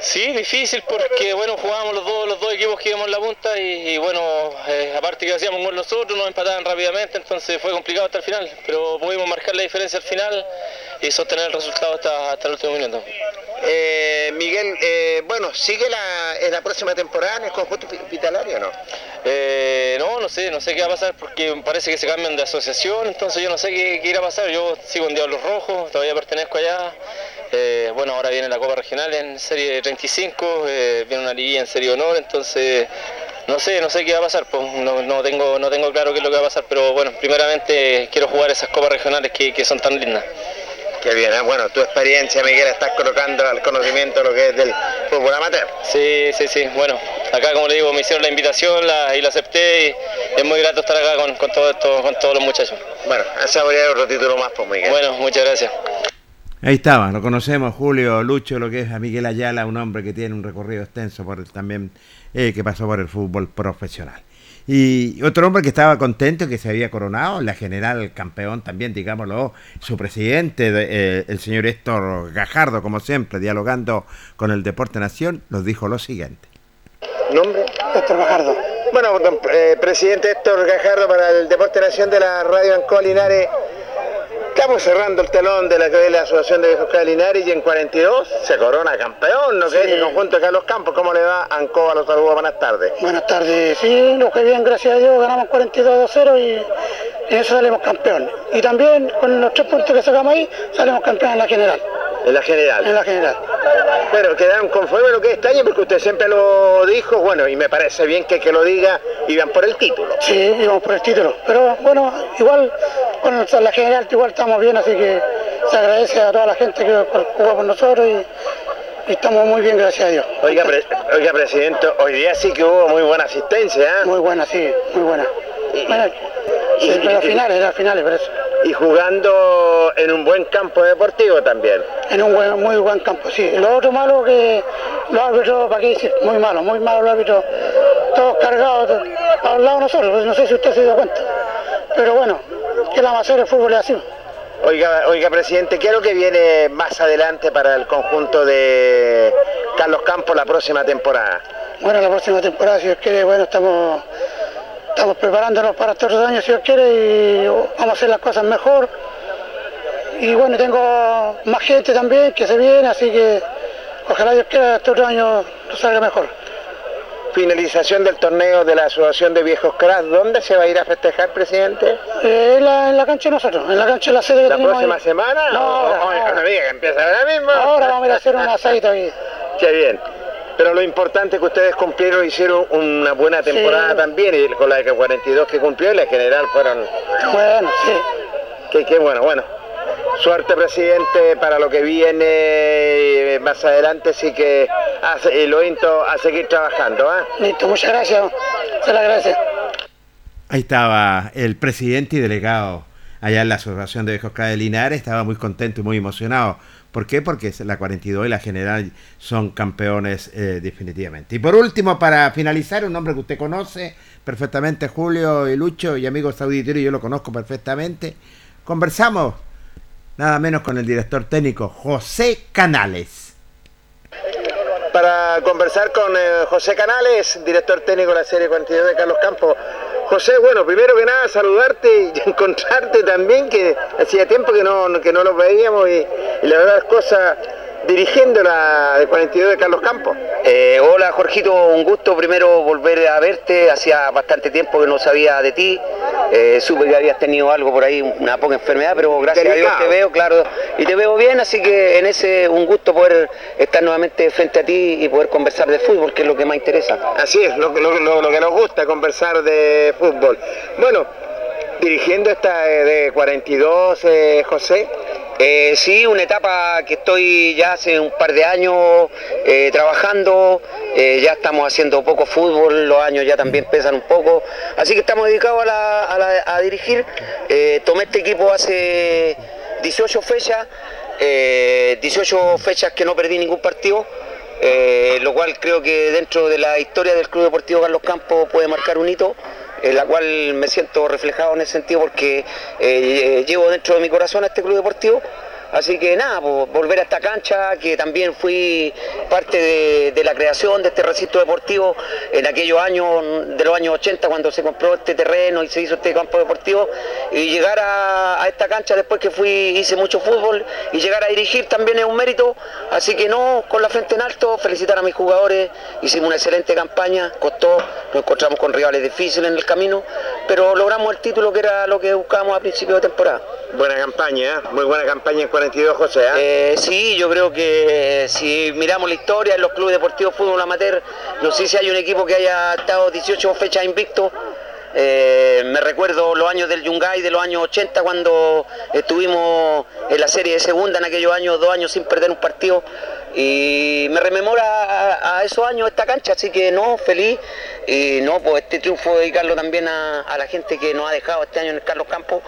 Sí, difícil porque bueno, jugábamos los dos, los dos equipos que íbamos en la punta y, bueno, eh, aparte que hacíamos con nosotros, nos empataban rápidamente, entonces fue complicado hasta el final, pero pudimos marcar la diferencia al final y sostener el resultado hasta, hasta el último minuto. Eh, Miguel, eh, bueno, ¿sigue la, en la próxima temporada en el conjunto hospitalario o no? Eh, no, no sé, no sé qué va a pasar porque parece que se cambian de asociación, entonces yo no sé qué, irá a pasar. Yo sigo en Diablos Rojos, todavía pertenezco allá. bueno, ahora viene la Copa Regional en Serie 35, viene una liguilla en Serie Honor, entonces no sé, no sé qué va a pasar, pues no, tengo, no tengo claro qué es lo que va a pasar, pero bueno, primeramente quiero jugar esas copas regionales que, que son tan lindas. Qué bien, ¿eh? bueno, tu experiencia, Miguel, estás colocando al conocimiento lo que es del fútbol amateur. Sí, sí, sí, bueno, acá como le digo, me hicieron la invitación y la acepté y es muy grato estar acá con, todo esto, con todos los muchachos. Bueno, a saborear otro título más, pues, Miguel. Bueno, muchas gracias. Ahí estaba, lo conocemos, Julio Lucho, lo que es a Miguel Ayala, un hombre que tiene un recorrido extenso por el, también, eh, que pasó por el fútbol profesional. Y otro hombre que estaba contento que se había coronado, la general campeón también, digámoslo, su presidente, eh, el señor Héctor Gajardo, como siempre, dialogando con el Deporte Nación, nos dijo lo siguiente. ¿Nombre? Héctor Gajardo. Bueno, eh, presidente Héctor Gajardo para el Deporte Nación de la Radio Ancoa Linares. Estamos cerrando el telón de la que es la Asociación de Viejos Linares y en 42 se corona campeón, ¿no? que es el conjunto de Carlos Campos. ¿Cómo le va? Ancoa los saludos, buenas tardes. Buenas tardes, sí, lo que bien, gracias a Dios, ganamos 42-0 y en eso salimos campeones. Y también con los tres puntos que sacamos ahí, salimos campeones en la general. En la general. En la general. Bueno, quedaron conformes lo que es este año porque usted siempre lo dijo, bueno, y me parece bien que, que lo diga, iban por el título. Sí, íbamos por el título. Pero bueno, igual con la general igual estamos bien, así que se agradece a toda la gente que jugó por nosotros y, y estamos muy bien, gracias a Dios. Oiga, pre- oiga, presidente, hoy día sí que hubo muy buena asistencia, ¿eh? Muy buena, sí, muy buena. Y- Bueno, y- sí, pero finales, era finales, por eso. Y jugando en un buen campo deportivo también. En un buen- muy buen campo, sí. Lo otro malo que los árbitros, ¿para qué decir? Muy malo, muy malo los árbitros. Todos cargados al lado de nosotros, no sé si usted se dio cuenta. Pero bueno, que la a hacer el fútbol es así. Oiga, oiga, presidente, ¿qué es lo que viene más adelante para el conjunto de Carlos Campos la próxima temporada? Bueno, la próxima temporada, si Dios quiere, bueno, estamos, estamos preparándonos para estos dos años, si Dios quiere, y vamos a hacer las cosas mejor. Y bueno, tengo más gente también que se viene, así que ojalá Dios quiera estos dos años nos salga mejor. Finalización del torneo de la Asociación de Viejos Cracks, ¿dónde se va a ir a festejar, presidente? Eh, en, la, en la cancha de nosotros, en la cancha de la sede que ¿La próxima ahí. semana? No, O- ahora, o- o- ahora. diga que empieza ahora mismo. Ahora vamos a ir a hacer un asadito ahí. Qué bien. Pero lo importante es que ustedes cumplieron, hicieron una buena temporada Sí. también, y con la que 42 que cumplió y la general fueron... Bueno, sí. Qué, qué bueno, bueno. Suerte, presidente, para lo que viene eh, más adelante, sí que hace- y lo insto a seguir trabajando. ¿ah? Listo, muchas gracias. Se le agradece. Ahí estaba el presidente y delegado allá en la Asociación de Viejos de Linares, estaba muy contento y muy emocionado. ¿Por qué? Porque la 42 y la general son campeones eh, definitivamente. Y por último, para finalizar, un nombre que usted conoce perfectamente, Julio y Lucho y amigos auditores, yo lo conozco perfectamente. Conversamos nada menos con el director técnico José Canales. Para conversar con eh, José Canales, director técnico de la Serie 42 de Carlos Campos. José, bueno, primero que nada saludarte y encontrarte también, que hacía tiempo que no, que no los veíamos y, y la verdad es cosa dirigiendo la de 42 de Carlos Campos. Eh, hola Jorgito, un gusto primero volver a verte, hacía bastante tiempo que no sabía de ti, Eh, supe que habías tenido algo por ahí, una poca enfermedad, pero gracias a Dios Delicado. te veo, claro, y te veo bien, así que en ese un gusto poder estar nuevamente frente a ti y poder conversar de fútbol, que es lo que más interesa. Así es, lo, lo- lo- lo que nos gusta, conversar de fútbol. Bueno, dirigiendo esta eh, de 42, eh, José, Eh, sí, una etapa que estoy ya hace un par de años eh, trabajando, eh, ya estamos haciendo poco fútbol, los años ya también pesan un poco, así que estamos dedicados a, a dirigir. Tomé este equipo hace 18 fechas, eh, 18 fechas que no perdí ningún partido. lo cual creo que dentro de la historia del Club Deportivo Carlos Campos puede marcar un hito en la cual me siento reflejado en ese sentido porque eh, llevo dentro de mi corazón a este club deportivo. Así que nada, pues, volver a esta cancha, que también fui parte de, la creación de este recinto deportivo en aquellos años, de los años 80, cuando se compró este terreno y se hizo este campo deportivo, y llegar a, a esta cancha después que fui, hice mucho fútbol, y llegar a dirigir también es un mérito. Así que no, con la frente en alto, felicitar a mis jugadores, hicimos una excelente campaña, costó, nos encontramos con rivales difíciles en el camino, pero logramos el título que era lo que buscábamos a principio de temporada. buena campaña, ¿eh? muy buena campaña en 42, José. ¿eh? Eh, sí, yo creo que si miramos la historia en los clubes deportivos fútbol amateur, no sé si hay un equipo que haya estado 18 fechas invicto. Eh, me recuerdo los años del Yungay de los años 80 cuando estuvimos en la serie de segunda en aquellos años, dos años sin perder un partido. Y me rememora a, esos años esta cancha, así que no, feliz. Y no, pues este triunfo dedicarlo también a, la gente que nos ha dejado este año en el Carlos Campos.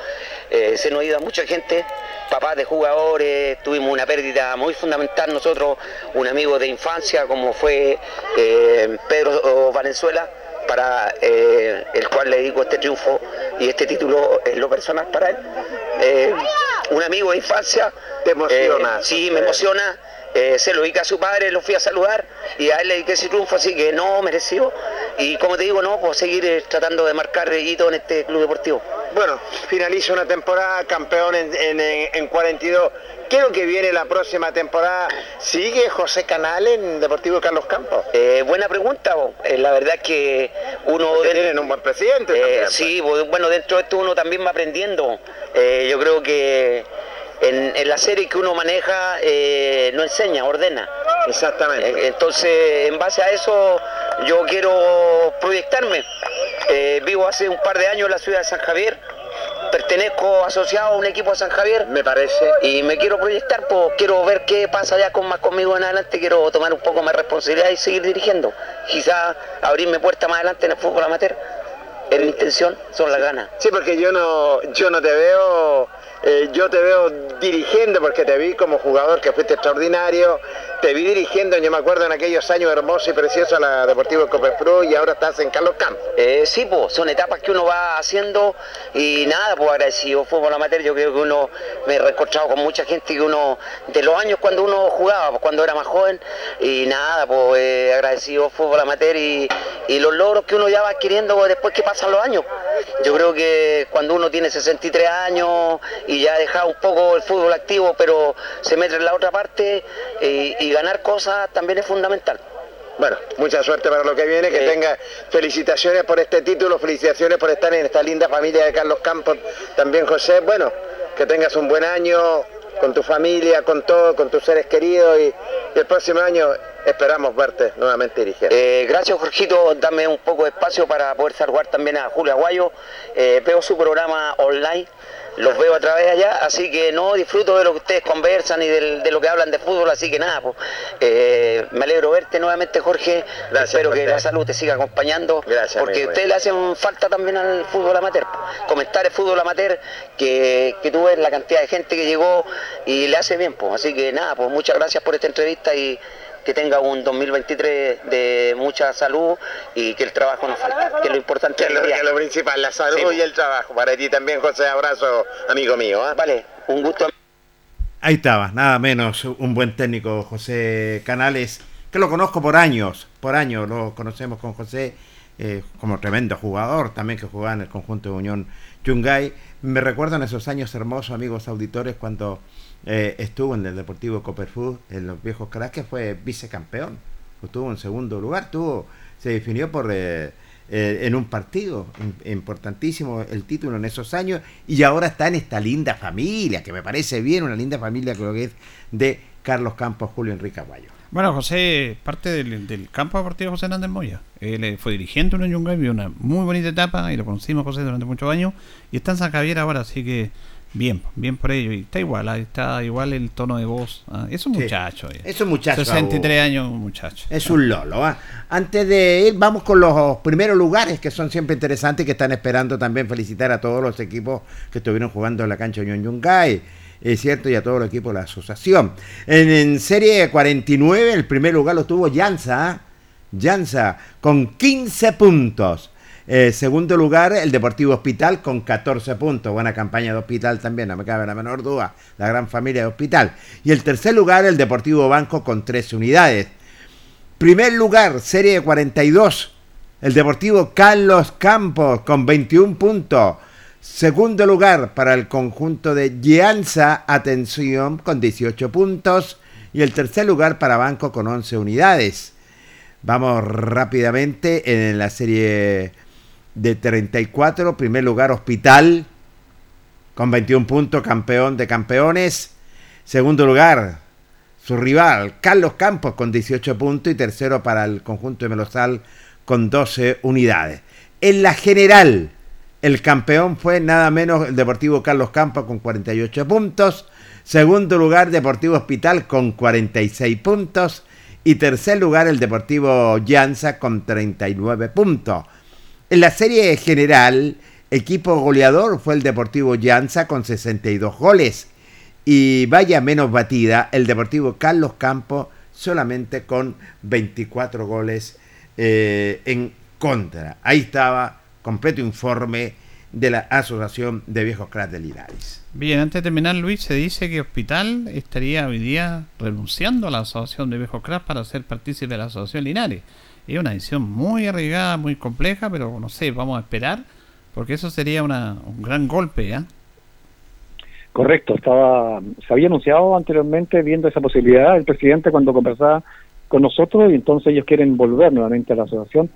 Eh, se nos ha ido a mucha gente, papás de jugadores, tuvimos una pérdida muy fundamental nosotros, un amigo de infancia como fue eh, Pedro Valenzuela, para eh, el cual le dedico este triunfo y este título en lo personal para él. Eh, un amigo de infancia. Te emociona. sí, me emociona. Se lo dedica a su padre, lo fui a saludar y a él le dediqué ese triunfo, así que no mereció. Y como te digo, no, pues seguir eh, tratando de marcar hito en este club deportivo. Bueno, finaliza una temporada campeón en, en- en 42. ¿Qué es lo que viene la próxima temporada? ¿Sigue José Canal en Deportivo Carlos Campos? Eh, buena pregunta. Eh, la verdad es que uno... Porque tienen un buen presidente Eh, también, pues. sí, bo- bueno, dentro de esto uno también va aprendiendo. Yo creo que en, en la serie que uno maneja eh, no enseña, ordena. Exactamente. Eh, entonces, en base a eso, yo quiero proyectarme. Eh, vivo hace un par de años en la ciudad de San Javier pertenezco asociado a un equipo de San Javier. Me parece. Y me quiero proyectar, pues quiero ver qué pasa ya con más conmigo en adelante, quiero tomar un poco más responsabilidad y seguir dirigiendo. Quizás abrirme puerta más adelante en el fútbol amateur. Es mi intención, son las ganas. Sí, porque yo no, yo no te veo eh, yo te veo dirigiendo porque te vi como jugador que fuiste extraordinario, te vi dirigiendo, yo me acuerdo en aquellos años hermosos y preciosos a la Deportivo Copefru y ahora estás en Carlos Campos. Eh, sí, pues, son etapas que uno va haciendo y nada, pues agradecido fútbol amateur, yo creo que uno me he reencontrado con mucha gente que uno, de los años cuando uno jugaba, pues, cuando era más joven, y nada, pues eh, agradecido fútbol amateur y, y los logros que uno ya va adquiriendo después que pasan los años. Yo creo que cuando uno tiene 63 años y ya ha dejado un poco el fútbol activo, pero se mete en la otra parte eh, y ganar cosas también es fundamental. Bueno, mucha suerte para lo que viene, que tenga felicitaciones por este título, felicitaciones por estar en esta linda familia de Carlos Campos, también José, bueno, que tengas un buen año con tu familia, con todo, con tus seres queridos y el próximo año esperamos verte nuevamente dirigir. Eh, gracias, Jorgito. Dame un poco de espacio para poder saludar también a Julio Aguayo. Eh, veo su programa online, los veo a través allá, así que no disfruto de lo que ustedes conversan y de, lo que hablan de fútbol, así que nada, pues, eh, me alegro verte nuevamente, Jorge. Espero que la salud te siga acompañando, Gracias, porque ustedes le hacen falta también al fútbol amateur. Comentar el fútbol amateur, que, que tú ves la cantidad de gente que llegó y le hace bien, pues. Así que nada, pues muchas gracias por esta entrevista y que tenga un 2023 de mucha salud y que el trabajo no falte, que es lo importante. Que lo, que lo principal, la salud y el trabajo. Para ti también, José, abrazo, amigo mío. ¿eh? Vale, un gusto. Ahí estaba, nada menos, un buen técnico, José Canales, que lo conozco por años, por años, lo conocemos con José eh, como tremendo jugador, también que jugaba en el conjunto de Unión Yungay. Me recuerdan esos años hermosos, amigos auditores, cuando eh, estuvo en el Deportivo Copperfoot, en los viejos que fue vicecampeón. Estuvo en segundo lugar, tuvo, se definió por eh, en un partido importantísimo el título en esos años y ahora está en esta linda familia, que me parece bien, una linda familia creo que es de Carlos Campos, Julio Enrique Aguayo. Bueno, José, parte del, campo deportivo José Hernández Moya. Él fue dirigente en Yungay, vivió una muy bonita etapa y lo conocimos José durante muchos años y está en San Javier ahora, así que Bien, bien por ello. Y está igual, está igual el tono de voz. ¿ah? Es un muchacho. Es un muchacho. 63 años, un muchacho. Es un lolo. ¿ah? Antes de ir, vamos con los primeros lugares que son siempre interesantes que están esperando también felicitar a todos los equipos que estuvieron jugando en la cancha Unión Yungay. Es cierto, y a todos los equipos de la asociación. En, serie 49, el primer lugar lo tuvo Llanza. Llanza, ¿ah? con 15 puntos. Eh, segundo lugar, el Deportivo Hospital con 14 puntos. Buena campaña de Hospital también, no me cabe la menor duda. La gran familia de Hospital. Y el tercer lugar, el Deportivo Banco con 13 unidades. Primer lugar, serie de 42. El Deportivo Carlos Campos con 21 puntos. Segundo lugar para el conjunto de Gianza Atención con 18 puntos. Y el tercer lugar para Banco con 11 unidades. Vamos rápidamente en la serie de 34, primer lugar Hospital con 21 puntos, campeón de campeones. Segundo lugar, su rival Carlos Campos con 18 puntos y tercero para el conjunto de Melosal con 12 unidades. En la general, el campeón fue nada menos el Deportivo Carlos Campos con 48 puntos. Segundo lugar, Deportivo Hospital con 46 puntos. Y tercer lugar, el Deportivo Llanza con 39 puntos. En la serie general, equipo goleador fue el Deportivo Llanza con 62 goles. Y vaya menos batida, el Deportivo Carlos Campos solamente con 24 goles eh, en contra. Ahí estaba completo informe de la Asociación de Viejos Cracks de Linares. Bien, antes de terminar, Luis, se dice que Hospital estaría hoy día renunciando a la Asociación de Viejos Cracks para ser partícipe de la Asociación Linares. Es una decisión muy arriesgada, muy compleja, pero no sé, vamos a esperar, porque eso sería una, un gran golpe, ¿ya? Correcto, estaba, se había anunciado anteriormente viendo esa posibilidad el presidente cuando conversaba con nosotros y entonces ellos quieren volver nuevamente a la asociación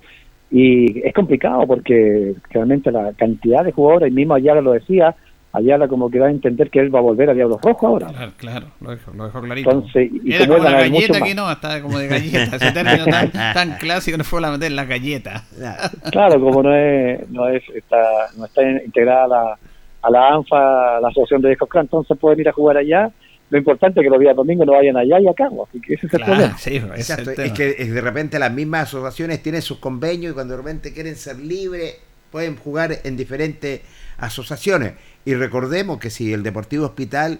y es complicado porque realmente la cantidad de jugadores, mismo ayer lo decía, Ayala como que va a entender que él va a volver a Diablos Rojos ahora. Claro, claro, lo dejó, lo dejó clarito. Entonces, y Era como la galleta que no, estaba como de galleta. Ese término tan, tan clásico no fue la meter la galleta. Claro, como no es, no es, está, no está integrada a la, a la ANFA, a la Asociación de Clan, entonces pueden ir a jugar allá. Lo importante es que los días domingos no vayan allá y acá, así que ese es el Claro, problema. sí, es el es que es de repente las mismas asociaciones tienen sus convenios y cuando de repente quieren ser libres pueden jugar en diferentes asociaciones. Y recordemos que si el Deportivo Hospital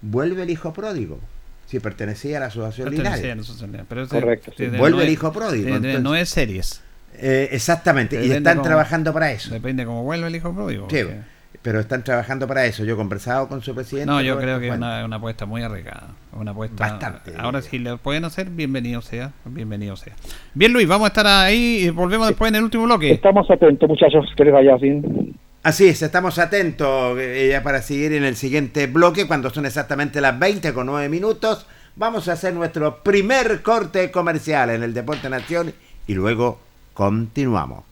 vuelve el hijo pródigo, si pertenecía a la Asociación Linares. la asociación, pero Correcto, sí. Vuelve no el hijo pródigo, de- de- entonces. no es series. Eh, exactamente, y están cómo- trabajando para eso. Depende cómo vuelve el hijo pródigo. Sí, porque- pero están trabajando para eso. Yo he conversado con su presidente. No, yo Roberto creo que es una apuesta muy arriesgada. Una apuesta. Bastante. Ahora, si lo pueden hacer, bienvenido sea. Bienvenido sea. Bien, Luis, vamos a estar ahí y volvemos después en el último bloque. Estamos atentos, muchachos, que les vaya bien. Así es, estamos atentos eh, ya para seguir en el siguiente bloque cuando son exactamente las 20 con 9 minutos. Vamos a hacer nuestro primer corte comercial en el Deporte Nación y luego continuamos.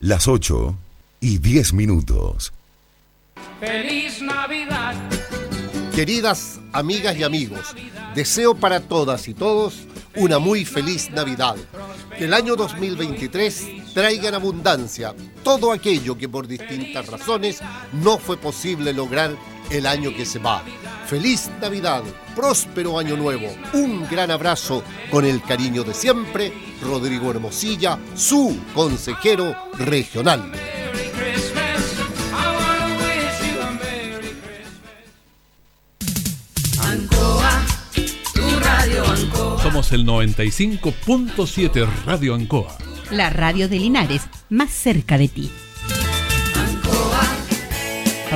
Las 8 y 10 minutos. ¡Feliz Navidad! Queridas amigas y amigos, deseo para todas y todos una muy feliz Navidad. Que el año 2023 traiga en abundancia todo aquello que por distintas razones no fue posible lograr el año que se va. Feliz Navidad, próspero año nuevo, un gran abrazo con el cariño de siempre, Rodrigo Hermosilla, su consejero regional. Ancoa, tu radio Ancoa. Somos el 95.7 Radio Ancoa. La radio de Linares, más cerca de ti.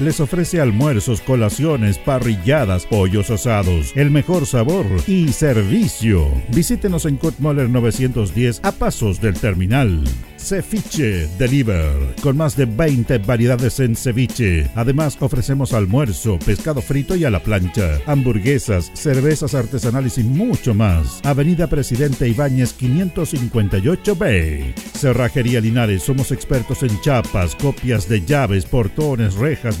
Les ofrece almuerzos, colaciones, parrilladas, pollos asados, el mejor sabor y servicio. Visítenos en Kurt Moller 910 a pasos del terminal. Ceviche Deliver, con más de 20 variedades en ceviche. Además, ofrecemos almuerzo, pescado frito y a la plancha, hamburguesas, cervezas artesanales y mucho más. Avenida Presidente Ibáñez 558B. Cerrajería Linares, somos expertos en chapas, copias de llaves, portones, rejas,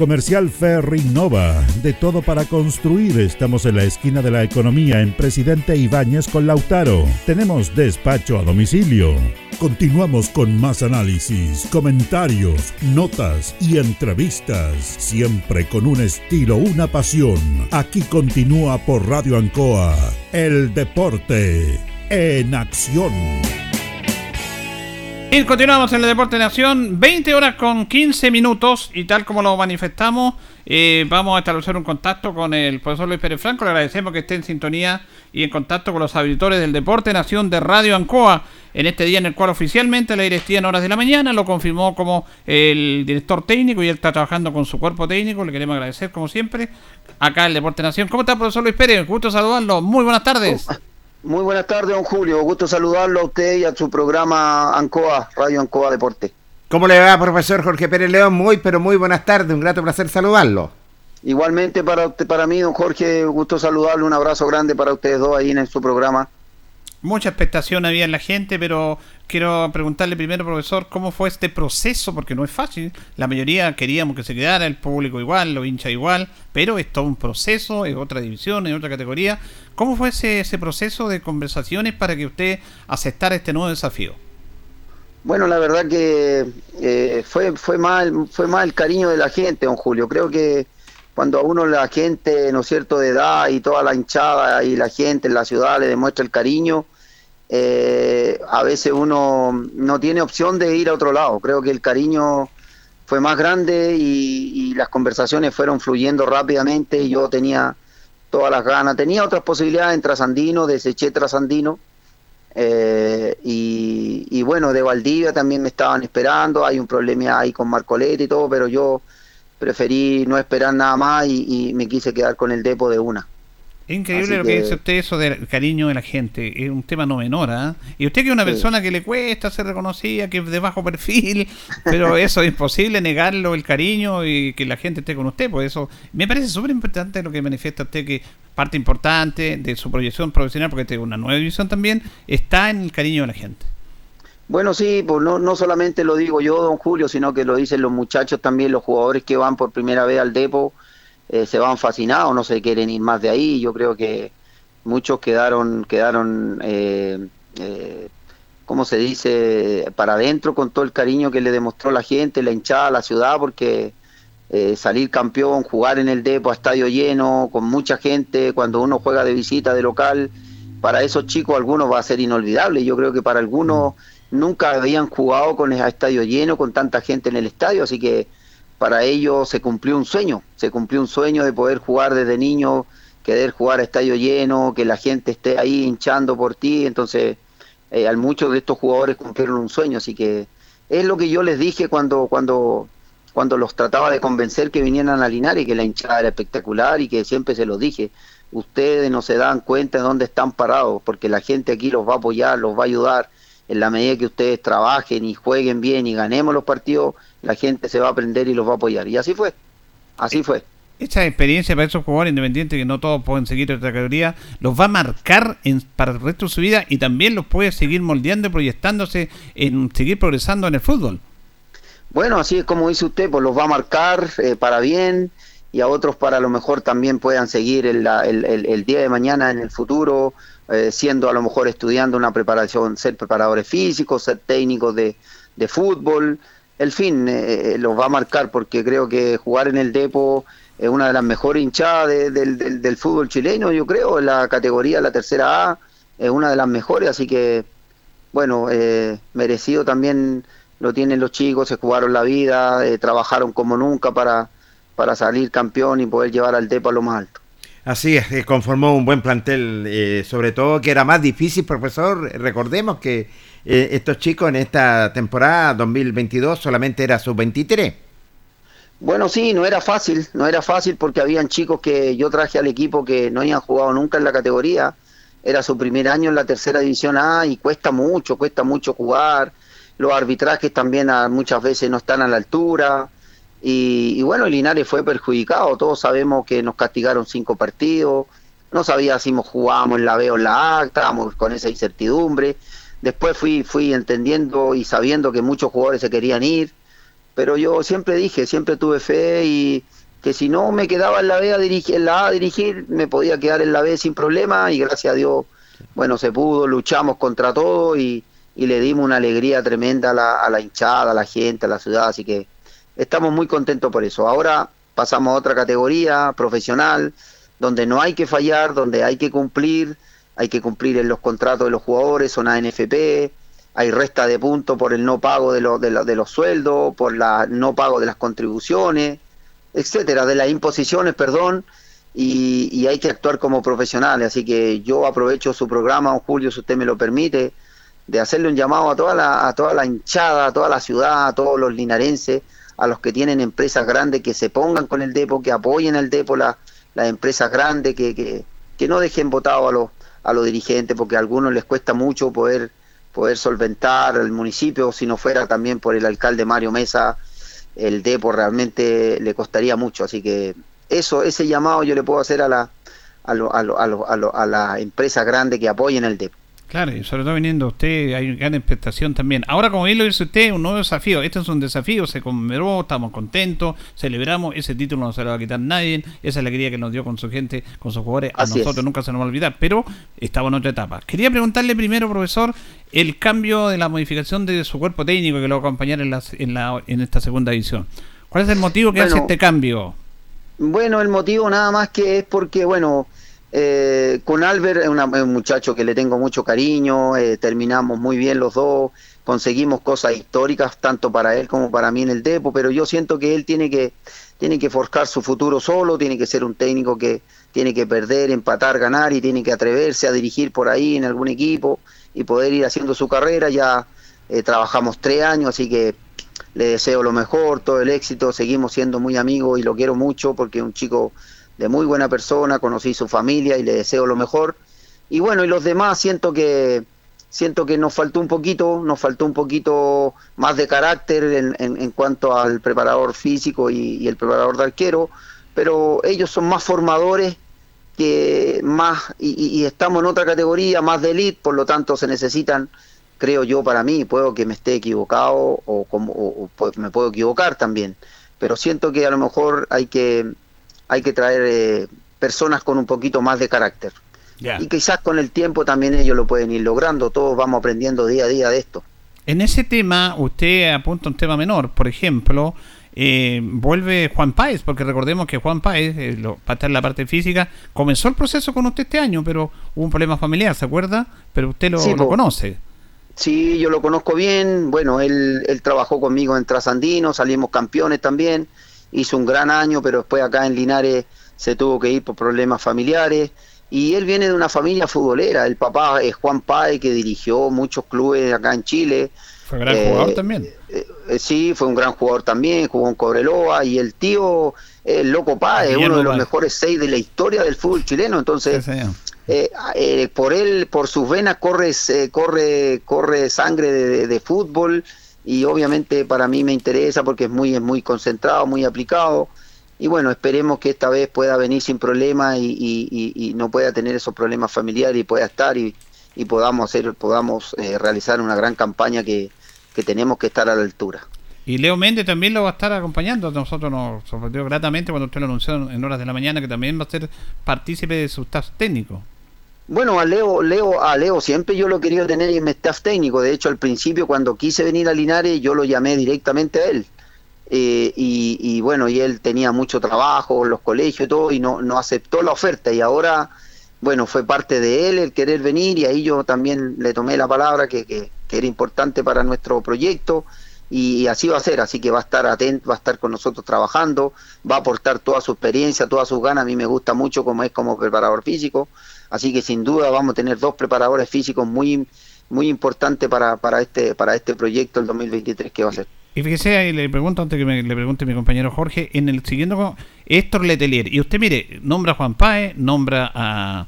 Comercial Ferry Nova, de todo para construir. Estamos en la esquina de la economía en Presidente Ibáñez con Lautaro. Tenemos despacho a domicilio. Continuamos con más análisis, comentarios, notas y entrevistas, siempre con un estilo, una pasión. Aquí continúa por Radio Ancoa, el deporte en acción. Y continuamos en el Deporte Nación, 20 horas con 15 minutos y tal como lo manifestamos, eh, vamos a establecer un contacto con el profesor Luis Pérez Franco, le agradecemos que esté en sintonía y en contacto con los habilitores del Deporte Nación de Radio Ancoa, en este día en el cual oficialmente la directiva en horas de la mañana lo confirmó como el director técnico y él está trabajando con su cuerpo técnico, le queremos agradecer como siempre, acá el Deporte Nación. ¿Cómo está profesor Luis Pérez? Gusto saludarlo, muy buenas tardes. Muy buenas tardes, don Julio. Gusto saludarlo a usted y a su programa ANCOA, Radio ANCOA Deporte. ¿Cómo le va, profesor Jorge Pérez León? Muy, pero muy buenas tardes. Un grato placer saludarlo. Igualmente para usted, para mí, don Jorge, gusto saludarlo. Un abrazo grande para ustedes dos ahí en su programa. Mucha expectación había en la gente, pero quiero preguntarle primero, profesor, cómo fue este proceso, porque no es fácil. La mayoría queríamos que se quedara, el público igual, lo hincha igual, pero es todo un proceso, es otra división, es otra categoría. ¿Cómo fue ese, ese proceso de conversaciones para que usted aceptara este nuevo desafío? Bueno, la verdad que eh, fue fue mal fue más el cariño de la gente, don Julio. Creo que cuando a uno la gente, ¿no es cierto?, de edad y toda la hinchada y la gente en la ciudad le demuestra el cariño, eh, a veces uno no tiene opción de ir a otro lado. Creo que el cariño fue más grande y, las conversaciones fueron fluyendo rápidamente y yo tenía todas las ganas. Tenía otras posibilidades en Trasandino, deseché Trasandino. Eh, y, y bueno, de Valdivia también me estaban esperando, hay un problema ahí con Marcoleta y todo, pero yo preferí no esperar nada más y, y me quise quedar con el depo de una. Increíble Así lo que que- dice usted, eso del cariño de la gente. Es un tema no menor, ¿ah? Y usted que es una Sí. persona que le cuesta ser reconocida, que es de bajo perfil, pero eso es imposible negarlo, el cariño y que la gente esté con usted. Por eso me parece súper importante lo que manifiesta usted, que parte importante de su proyección profesional, porque tiene una nueva división también, está en el cariño de la gente. Bueno, sí, pues no, no solamente lo digo yo, don Julio, sino que lo dicen los muchachos también, los jugadores que van por primera vez al depo, eh, se van fascinados, no se quieren ir más de ahí. Yo creo que muchos quedaron, quedaron, eh, eh, ¿cómo se dice?, para adentro con todo el cariño que le demostró la gente, la hinchada, la ciudad, porque eh, salir campeón, jugar en el depo a estadio lleno, con mucha gente, cuando uno juega de visita, de local, para esos chicos algunos va a ser inolvidable. Yo creo que para algunos nunca habían jugado con el estadio lleno, con tanta gente en el estadio, así que para ellos se cumplió un sueño, se cumplió un sueño de poder jugar desde niño, querer jugar a estadio lleno, que la gente esté ahí hinchando por ti, entonces eh, muchos de estos jugadores cumplieron un sueño, así que es lo que yo les dije cuando, cuando, cuando los trataba de convencer que vinieran a Linares, que la hinchada era espectacular y que siempre se los dije, ustedes no se dan cuenta de dónde están parados, porque la gente aquí los va a apoyar, los va a ayudar, en la medida que ustedes trabajen y jueguen bien y ganemos los partidos, la gente se va a aprender y los va a apoyar. Y así fue, así fue. Esta experiencia para esos jugadores independientes que no todos pueden seguir otra categoría, los va a marcar en, para el resto de su vida y también los puede seguir moldeando y proyectándose en seguir progresando en el fútbol. Bueno, así es como dice usted, pues los va a marcar eh, para bien y a otros para lo mejor también puedan seguir el, el, el, día de mañana en el futuro, eh, siendo a lo mejor estudiando una preparación, ser preparadores físicos, ser técnicos de, de fútbol, el fin eh, los va a marcar porque creo que jugar en el Depo es una de las mejores hinchadas del, del, fútbol chileno, yo creo, en la categoría, la tercera A, es una de las mejores, así que, bueno, eh, merecido también lo tienen los chicos, se jugaron la vida, eh, trabajaron como nunca para, para salir campeón y poder llevar al Depo a lo más alto. Así es, eh, conformó un buen plantel, sobre todo que era más difícil, profesor. Recordemos que estos chicos en esta temporada 2022 solamente era sub-23. Bueno, sí, no era fácil, no era fácil porque habían chicos que yo traje al equipo que no habían jugado nunca en la categoría, era su primer año en la tercera división A y cuesta mucho, cuesta mucho jugar, los arbitrajes también muchas veces no están a la altura y, bueno, el Linares fue perjudicado, todos sabemos que nos castigaron cinco partidos, no sabía si jugábamos en la B o en la A, estábamos con esa incertidumbre, después fui, fui entendiendo y sabiendo que muchos jugadores se querían ir, pero yo siempre dije, siempre tuve fe y que si no me quedaba en la B a dirigir, en la A a dirigir, me podía quedar en la B sin problema. Y gracias a Dios, bueno, se pudo, luchamos contra todo y, le dimos una alegría tremenda a la, a la hinchada, a la gente, a la ciudad, así que estamos muy contentos por eso. Ahora pasamos a otra categoría profesional, donde no hay que fallar, donde hay que cumplir, hay que cumplir en los contratos de los jugadores, son ANFP, hay resta de puntos por el no pago de, de, de, los sueldos, por la no pago de las contribuciones, etcétera, de las imposiciones, perdón, y, hay que actuar como profesionales. Así que yo aprovecho su programa, Julio, si usted me lo permite, de hacerle un llamado a toda la, a toda la hinchada, a toda la ciudad, a todos los linarenses, a los que tienen empresas grandes, que se pongan con el depo, que apoyen al depo, las empresas grandes, que, que, que no dejen votado a los, a los dirigentes, porque a algunos les cuesta mucho poder poder solventar el municipio, si no fuera también por el alcalde Mario Mesa, el depo realmente le costaría mucho. Así que eso, ese llamado yo le puedo hacer a la, a, lo, a, lo, a, lo, a la empresa grande que apoyen el depo. Claro, y sobre todo viniendo usted, hay gran expectación también. Ahora, como bien lo dice usted, un nuevo desafío. Este es un desafío, se conmemoró, estamos contentos, celebramos, ese título no se lo va a quitar nadie, esa alegría que nos dio con su gente, con sus jugadores, a nosotros nunca se nos va a olvidar, pero estamos en otra etapa. Quería preguntarle primero, profesor, el cambio de la modificación de su cuerpo técnico que lo va a acompañar en, en, la, en esta segunda edición. ¿Cuál es el motivo que hace este cambio? Bueno, el motivo nada más que es porque, bueno, eh, con Albert es un muchacho que le tengo mucho cariño, eh, terminamos muy bien los dos, conseguimos cosas históricas tanto para él como para mí en el Depo, pero yo siento que él tiene que, tiene que forjar su futuro solo, tiene que ser un técnico que tiene que perder, empatar, ganar y tiene que atreverse a dirigir por ahí en algún equipo y poder ir haciendo su carrera. Ya eh, trabajamos tres años, así que le deseo lo mejor, todo el éxito, seguimos siendo muy amigos y lo quiero mucho porque un chico de muy buena persona, conocí su familia y le deseo lo mejor. Y bueno, y los demás siento que siento que nos faltó un poquito, nos faltó un poquito más de carácter en, en, cuanto al preparador físico y, el preparador de arquero, pero ellos son más formadores que más y, estamos en otra categoría más de elite, por lo tanto se necesitan, creo yo para mí, puedo que me esté equivocado o, como, o me puedo equivocar también, pero siento que a lo mejor hay que hay que traer eh, personas con un poquito más de carácter. Y quizás con el tiempo también ellos lo pueden ir logrando, todos vamos aprendiendo día a día de esto. En ese tema, usted apunta un tema menor, por ejemplo, eh, vuelve Juan Páez, porque recordemos que Juan Páez, eh, lo, para estar en la parte física, comenzó el proceso con usted este año, pero hubo un problema familiar, ¿se acuerda? Pero usted lo, lo conoce. Sí, yo lo conozco bien, bueno, él, él trabajó conmigo en Trasandino, salimos campeones también, hizo un gran año, pero después acá en Linares se tuvo que ir por problemas familiares. Y él viene de una familia futbolera. El papá es Juan Pae, que dirigió muchos clubes acá en Chile. Fue gran Eh, jugador también. Eh, sí, fue un gran jugador también, jugó en Cobreloa. Y el tío, el Loco Guillermo uno de los Páez. mejores seis de la historia del fútbol chileno. Entonces, eh, eh, por él, por sus venas corre, eh, corre, corre sangre de, de- de fútbol y obviamente para mí me interesa porque es muy, es muy concentrado, muy aplicado y bueno, esperemos que esta vez pueda venir sin problemas y, no pueda tener esos problemas familiares y pueda estar y, podamos hacer, podamos eh, realizar una gran campaña que, que tenemos que estar a la altura. Y Leo Méndez también lo va a estar acompañando. Nosotros nos sorprendió gratamente cuando usted lo anunció en horas de la mañana que también va a ser partícipe de su staff técnico. Bueno, a Leo, Leo, a Leo siempre yo lo querido tener en mi staff técnico. De hecho, al principio cuando quise venir a Linares, yo lo llamé directamente a él. Eh, y, y bueno, y él tenía mucho trabajo los colegios y todo, y no, no aceptó la oferta. Y ahora, bueno, fue parte de él el querer venir, y ahí yo también le tomé la palabra que, que, que era importante para nuestro proyecto. Y, y así va a ser, así que va a estar atento, va a estar con nosotros trabajando, va a aportar toda su experiencia, todas sus ganas. A mí me gusta mucho como es como preparador físico. Así que sin duda vamos a tener dos preparadores físicos muy muy importantes para, para este para este proyecto el 2023 que va a ser. Y fíjese, ahí le pregunto antes que me, le pregunte mi compañero Jorge, en el siguiente con Héctor Letelier, y usted mire, nombra a Juan Paez, nombra a,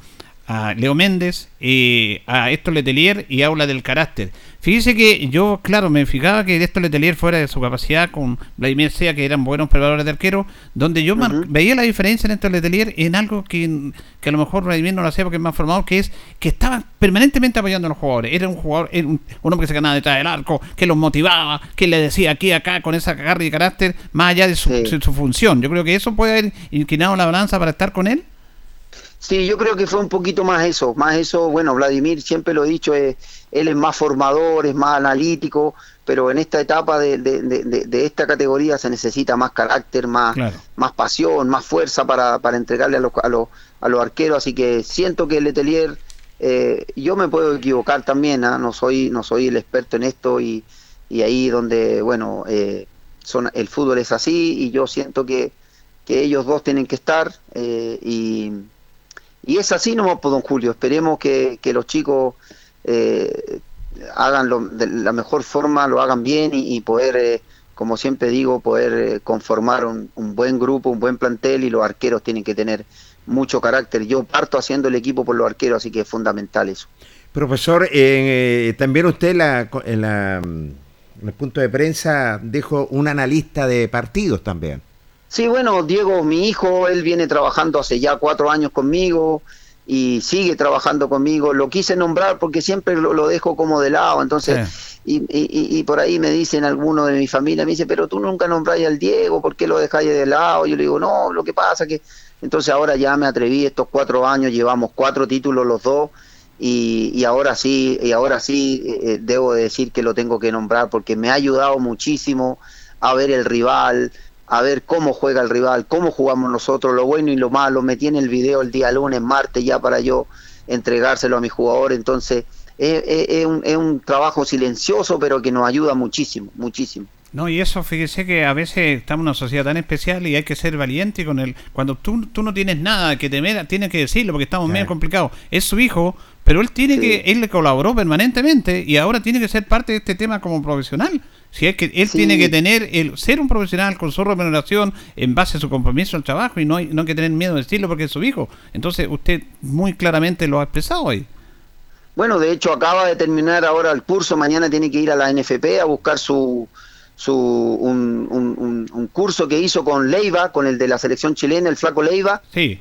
a Leo Méndez, eh, a Héctor Letelier y habla del carácter. Fíjese que yo, claro, me fijaba que Héctor Letelier fuera de su capacidad con Vladimir Sea, que eran buenos preparadores de arquero, donde yo veía la diferencia en Héctor Letelier en algo que, que a lo mejor Vladimir no lo hacía porque es más formado, que es que estaba permanentemente apoyando a los jugadores. Era un jugador, era un, un hombre que se ganaba detrás del arco, que los motivaba, que le decía aquí, acá, con esa garra y carácter, más allá de su, de su función. Yo creo que eso puede haber inclinado la balanza para estar con él. Sí, yo creo que fue un poquito más eso, más eso, bueno, Vladimir siempre lo he dicho, eh, él es más formador, es más analítico, pero en esta etapa de, de- de- de- de esta categoría se necesita más carácter, más, más pasión, más fuerza para, para entregarle a los, a, los, a los arqueros, así que siento que Letelier, eh, yo me puedo equivocar también, ¿ah? no soy no soy el experto en esto y, y ahí donde, bueno, eh, son, el fútbol es así y yo siento que, que ellos dos tienen que estar eh, y y es así nomás, pues, don Julio. Esperemos que, que los chicos eh, hagan lo- de la mejor forma, lo hagan bien y, poder, eh, como siempre digo, poder eh, conformar un, un buen grupo, un buen plantel y los arqueros tienen que tener mucho carácter. Yo parto haciendo el equipo por los arqueros, así que es fundamental eso. Profesor, eh, también usted la- en, la, en el punto de prensa dijo un analista de partidos también. Sí, bueno, Diego, mi hijo, él viene trabajando hace ya cuatro años conmigo y sigue trabajando conmigo. Lo quise nombrar porque siempre lo, lo dejo como de lado, entonces, y, y- y- y por ahí me dicen algunos de mi familia, me dice, pero tú nunca nombráis al Diego, ¿por qué lo dejáis de lado? Yo le digo, no, lo que pasa que... Entonces ahora ya me atreví, estos cuatro años, llevamos cuatro títulos los dos, y, y ahora sí, y ahora sí eh, debo de decir que lo tengo que nombrar porque me ha ayudado muchísimo a ver el rival, a ver cómo juega el rival, cómo jugamos nosotros, lo bueno y lo malo. Metí en el video el día lunes, martes, ya para yo entregárselo a mi jugador. Entonces, es, es- es un, es un trabajo silencioso, pero que nos ayuda muchísimo, muchísimo. No, y eso, fíjese que a veces estamos en una sociedad tan especial y hay que ser valiente con el Cuando tú, tú no tienes nada que temer, tienes que decirlo porque estamos medio complicados. Es su hijo, pero él tiene que, él le colaboró permanentemente y ahora tiene que ser parte de este tema como profesional. Si es que él Sí. tiene que tener, el ser un profesional con su remuneración en base a su compromiso al trabajo y no hay, no hay que tener miedo de decirlo porque es su hijo. Entonces usted muy claramente lo ha expresado ahí. Bueno, de hecho acaba de terminar ahora el curso, mañana tiene que ir a la NFP a buscar su, su un, un- un- un curso que hizo con Leiva, con el de la selección chilena, el flaco Leiva, Sí.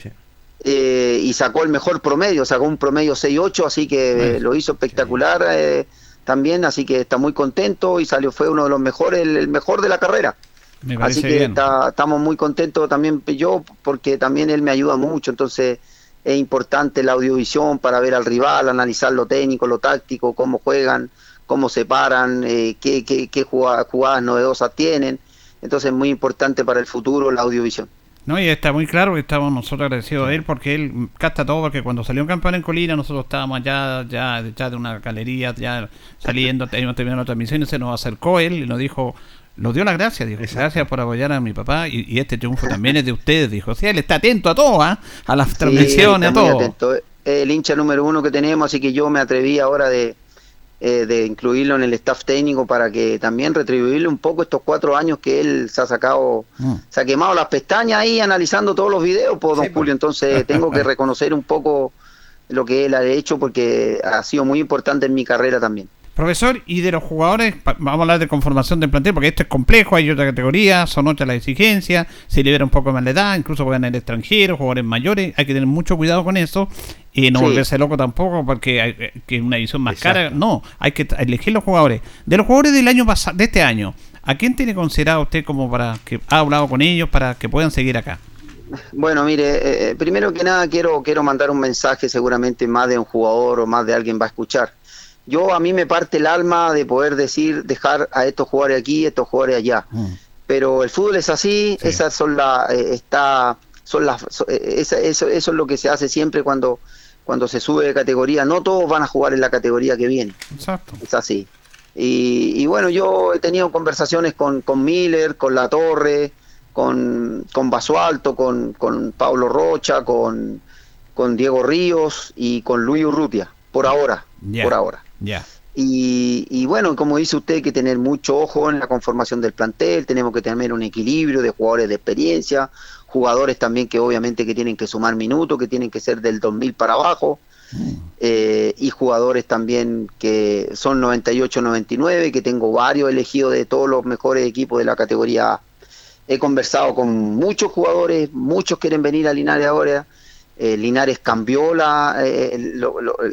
eh, y sacó el mejor promedio, sacó un promedio 6-8, así que eh, lo hizo espectacular eh, también, así que está muy contento y salió, fue uno de los mejores, el, el mejor de la carrera. Me Así que está- estamos muy contentos también yo, porque también él me ayuda mucho, entonces es importante la audiovisión para ver al rival, analizar lo técnico, lo táctico, cómo juegan, cómo se paran, eh, qué, qué, qué jugada- jugadas novedosas tienen. Entonces es muy importante para el futuro la audiovisión. No, y está muy claro que estamos nosotros agradecidos a él porque él capta todo, porque cuando salió un campeón en Colina nosotros estábamos allá, ya detrás de una galería, ya saliendo, teníamos terminado la transmisión y se nos acercó él y nos dijo, Nos dio las gracias, dijo. Gracias por apoyar a mi papá y, y este triunfo también es de ustedes, dijo. O sea, él está atento a todo, ¿ah? a las transmisiones, a todo. atento. El hincha número uno que tenemos, así que yo me atreví ahora de, eh, de incluirlo en el staff técnico para que también retribuirle un poco estos cuatro años que él se ha sacado, Mm. se ha quemado las pestañas ahí analizando todos los videos, pues, don Julio. Entonces tengo que reconocer un poco lo que él ha hecho porque ha sido muy importante en mi carrera también. Profesor, y de los jugadores, vamos a hablar de conformación del plantel, porque esto es complejo, hay otra categoría, son otras las exigencias, se libera un poco más la edad, incluso juegan el extranjero, jugadores mayores, hay que tener mucho cuidado con eso, y no Sí. volverse loco tampoco, porque hay eh, que una edición más cara, no, hay que elegir los jugadores. De los jugadores del año pasado, de este año, ¿a quién tiene considerado usted como para que ha hablado con ellos para que puedan seguir acá? Bueno, mire, eh, primero que nada quiero, quiero mandar un mensaje, seguramente más de un jugador o más de alguien va a escuchar. Yo a mí me parte el alma de poder decir, dejar a estos jugadores aquí, estos jugadores allá. Pero el fútbol es así, esas son las, está, son las, so- eh, esa- eso, eso es lo que se hace siempre cuando, cuando se sube de categoría. No todos van a jugar en la categoría que viene. Exacto. Es así. Y, y bueno, yo he tenido conversaciones con, con Miller, con La Torre, con, con Basualto, con, con Pablo Rocha, con, con Diego Ríos y con Luis Urrutia, por ahora, por ahora. Y, y bueno, como dice usted, hay que tener mucho ojo en la conformación del plantel, tenemos que tener un equilibrio de jugadores de experiencia, jugadores también que obviamente que tienen que sumar minutos, que tienen que ser del 2000 para abajo, eh, y jugadores también que son 98-99, que tengo varios elegidos de todos los mejores equipos de la categoría A. He conversado con muchos jugadores, muchos quieren venir a Linares ahora. Eh, Linares cambió la, eh,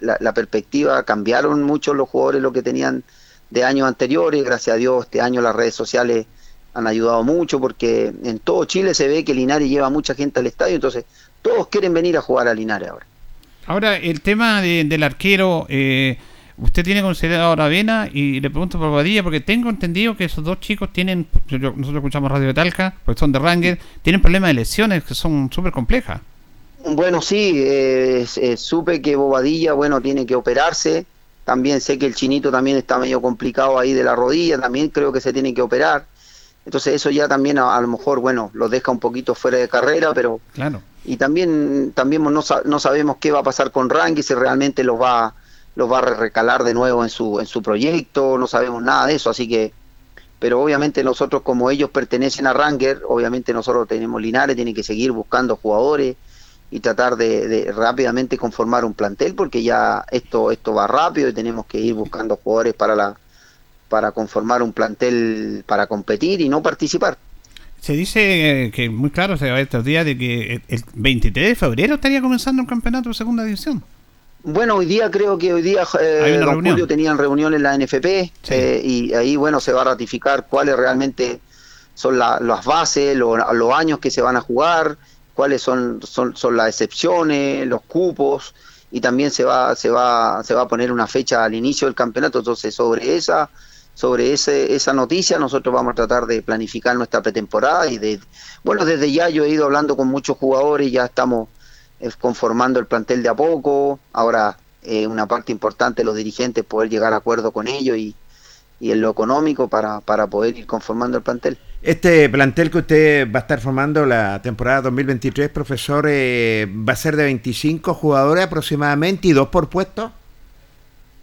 la, la perspectiva, cambiaron muchos los jugadores lo que tenían de años anteriores. Gracias a Dios, este año las redes sociales han ayudado mucho porque en todo Chile se ve que Linares lleva mucha gente al estadio, entonces todos quieren venir a jugar a Linares ahora. Ahora, el tema de- del arquero, eh, usted tiene considerado a Aravena y le pregunto por Badilla, porque tengo entendido que esos dos chicos tienen, nosotros escuchamos Radio de Talca, porque son de Ranger, tienen problemas de lesiones que son súper complejas. Bueno, sí, eh, eh, supe que Bobadilla, bueno, tiene que operarse. También sé que el chinito también está medio complicado ahí de la rodilla, también creo que se tiene que operar. Entonces eso ya también a, a lo mejor, bueno, los deja un poquito fuera de carrera, pero Claro. y también también no, sa- no sabemos qué va a pasar con Ranky, si realmente los va los va a recalar de nuevo en su en su proyecto, no sabemos nada de eso, así que pero obviamente nosotros como ellos pertenecen a Ranger, obviamente nosotros tenemos Linares, tienen que seguir buscando jugadores y tratar de, de rápidamente conformar un plantel porque ya esto esto va rápido y tenemos que ir buscando jugadores para la para conformar un plantel para competir y no participar. Se dice eh, que muy claro se va estos días de que el- el 23 de febrero estaría comenzando el campeonato de segunda división. Bueno, hoy día creo que hoy día eh, don. Julio tenían reunión en la NFP eh, y ahí bueno se va a ratificar cuáles realmente son la- las bases, lo- los años que se van a jugar, cuáles son, son, son las excepciones, los cupos y también se va se va se va a poner una fecha al inicio del campeonato. Entonces sobre esa sobre ese, esa noticia nosotros vamos a tratar de planificar nuestra pretemporada y de bueno desde ya yo he ido hablando con muchos jugadores ya estamos eh, conformando el plantel de a poco ahora eh, una parte importante de los dirigentes poder llegar a acuerdo con ellos y, y en lo económico para, para poder ir conformando el plantel Este plantel que usted va a estar formando la temporada 2023, profesor, eh, va a ser de 25 jugadores aproximadamente y dos por puesto.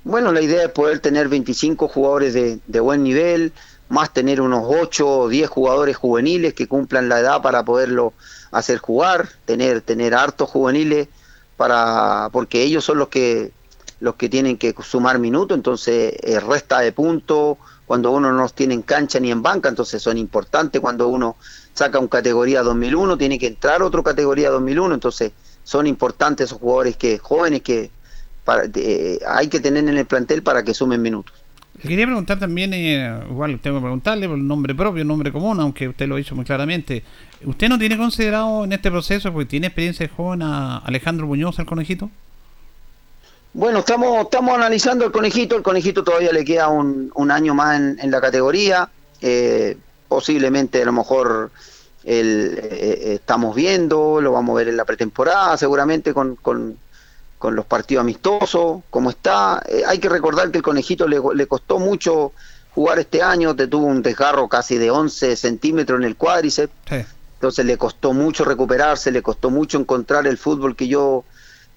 Bueno, la idea es poder tener 25 jugadores de, buen nivel, más tener unos 8 o 10 jugadores juveniles que cumplan la edad para poderlo hacer jugar, tener, tener hartos juveniles para, porque ellos son los que los que tienen que sumar minutos, entonces eh, resta de puntos cuando uno no tiene en cancha ni en banca, entonces son importantes cuando uno saca un categoría 2001, tiene que entrar otro categoría 2001, entonces son importantes esos jugadores que jóvenes que para, de- hay que tener en el plantel para que sumen minutos. Quería preguntar también, eh, igual tengo que preguntarle por el nombre propio, el nombre común, aunque usted lo hizo muy claramente. ¿Usted no tiene considerado en este proceso, porque tiene experiencia de joven, a Alejandro Muñoz, el conejito? Bueno, estamos, estamos analizando el conejito. El conejito todavía le queda un, un año más en, en la categoría. Eh, posiblemente a lo mejor el, eh, estamos viendo, lo vamos a ver en la pretemporada, seguramente con, con, con los partidos amistosos, cómo está. Eh, hay que recordar que el conejito le, le costó mucho jugar este año, te tuvo un desgarro casi de 11 centímetros en el cuádriceps, entonces le costó mucho recuperarse, le costó mucho encontrar el fútbol que yo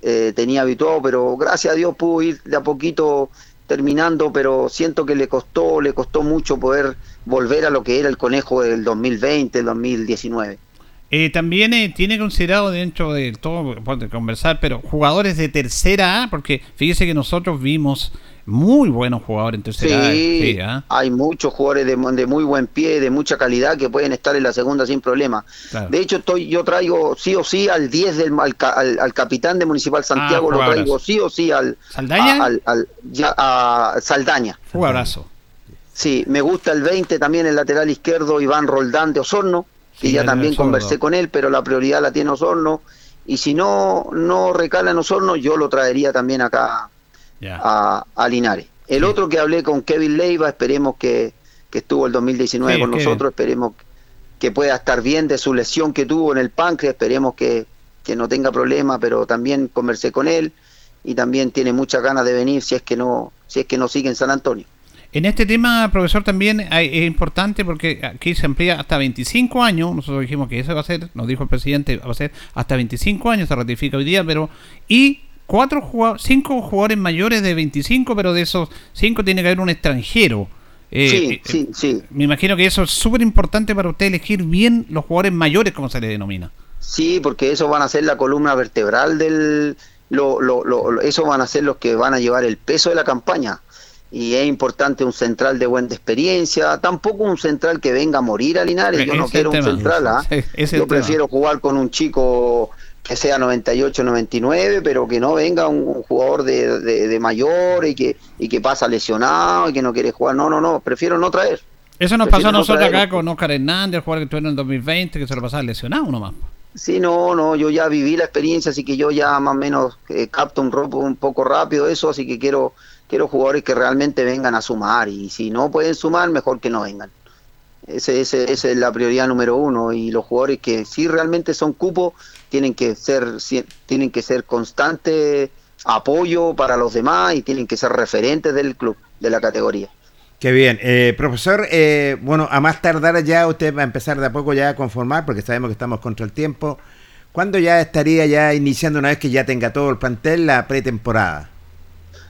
eh, tenía habituado, pero gracias a Dios pudo ir de a poquito terminando, pero siento que le costó, le costó mucho poder volver a lo que era el conejo del 2020, el 2019. Eh, también eh, tiene considerado dentro de todo, puede conversar, pero jugadores de tercera A, porque fíjese que nosotros vimos muy buenos jugadores en tercera Sí. ¿ah? hay muchos jugadores de, de muy buen pie, de mucha calidad que pueden estar en la segunda sin problema. Claro. De hecho, estoy yo traigo sí o sí al 10 del al, ca- al- al capitán de Municipal Santiago, lo traigo sí o sí al ¿Saldaña? a- al, ya- a Saldaña. Jugadorazo. Sí, me gusta el 20 también el lateral izquierdo Iván Roldán de Osorno, que Sí, ya también conversé con él, pero la prioridad la tiene Osorno. Y si no no recala en Osorno, yo lo traería también acá A, a Linares. El otro que hablé con Kevin Leiva, esperemos que, que estuvo el 2019 Sí, con Kevin. nosotros, esperemos que pueda estar bien de su lesión que tuvo en el páncreas, esperemos que, que no tenga problema, pero también conversé con él y también tiene muchas ganas de venir si es que no si es que no sigue en San Antonio. En este tema, profesor, también es importante porque aquí se amplía hasta 25 años. Nosotros dijimos que eso va a ser, nos dijo el presidente, va a ser hasta 25 años, se ratifica hoy día, pero. Y cuatro jugadores, cinco jugadores mayores de 25, pero de esos cinco tiene que haber un extranjero. Eh, sí, eh, sí, sí. Me imagino que eso es súper importante para usted elegir bien los jugadores mayores, como se le denomina. Sí, porque eso van a ser la columna vertebral del... Lo, lo, lo- lo- eso van a ser los que van a llevar el peso de la campaña. Y es importante un central de buena experiencia, tampoco un central que venga a morir a Linares. Yo no quiero un central, el Yo tema. prefiero jugar con un chico que sea 98, 99, pero que no venga un, un jugador de, de, de mayor y que, y que pasa lesionado y que no quiere jugar. No, no, no, prefiero no traer. Eso nos pasó a no nosotros acá con Oscar Hernández, el jugador que estuvo en el 2020, que se lo pasaba lesionado nomás. Sí, no, no, yo ya viví la experiencia, así que yo ya más o menos eh, capto un, un poco rápido eso, así que quiero quiero jugadores que realmente vengan a sumar y si no pueden sumar, mejor que no vengan. Ese, ese, esa es la prioridad número uno y los jugadores que sí realmente son cupos tienen que ser tienen que ser constante apoyo para los demás y tienen que ser referentes del club, de la categoría. Qué bien. Eh, profesor, eh, bueno, a más tardar ya usted va a empezar de a poco ya a conformar, porque sabemos que estamos contra el tiempo. ¿Cuándo ya estaría ya iniciando, una vez que ya tenga todo el plantel, la pretemporada?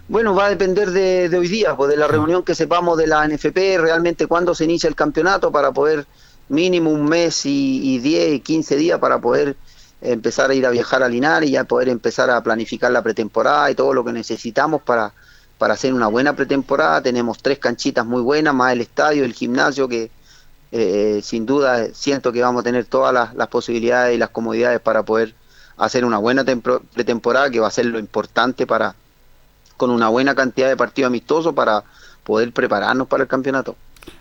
Bueno, va a depender de, de hoy día, pues de la reunión que sepamos de la NFP, realmente cuándo se inicia el campeonato para poder mínimo un mes y, y 10 y 15 días para poder empezar a ir a viajar a Linares y ya poder empezar a planificar la pretemporada y todo lo que necesitamos para, para hacer una buena pretemporada. Tenemos tres canchitas muy buenas, más el estadio, el gimnasio, que eh, sin duda siento que vamos a tener todas las, las posibilidades y las comodidades para poder hacer una buena pretemporada, que va a ser lo importante para con una buena cantidad de partidos amistosos para poder prepararnos para el campeonato.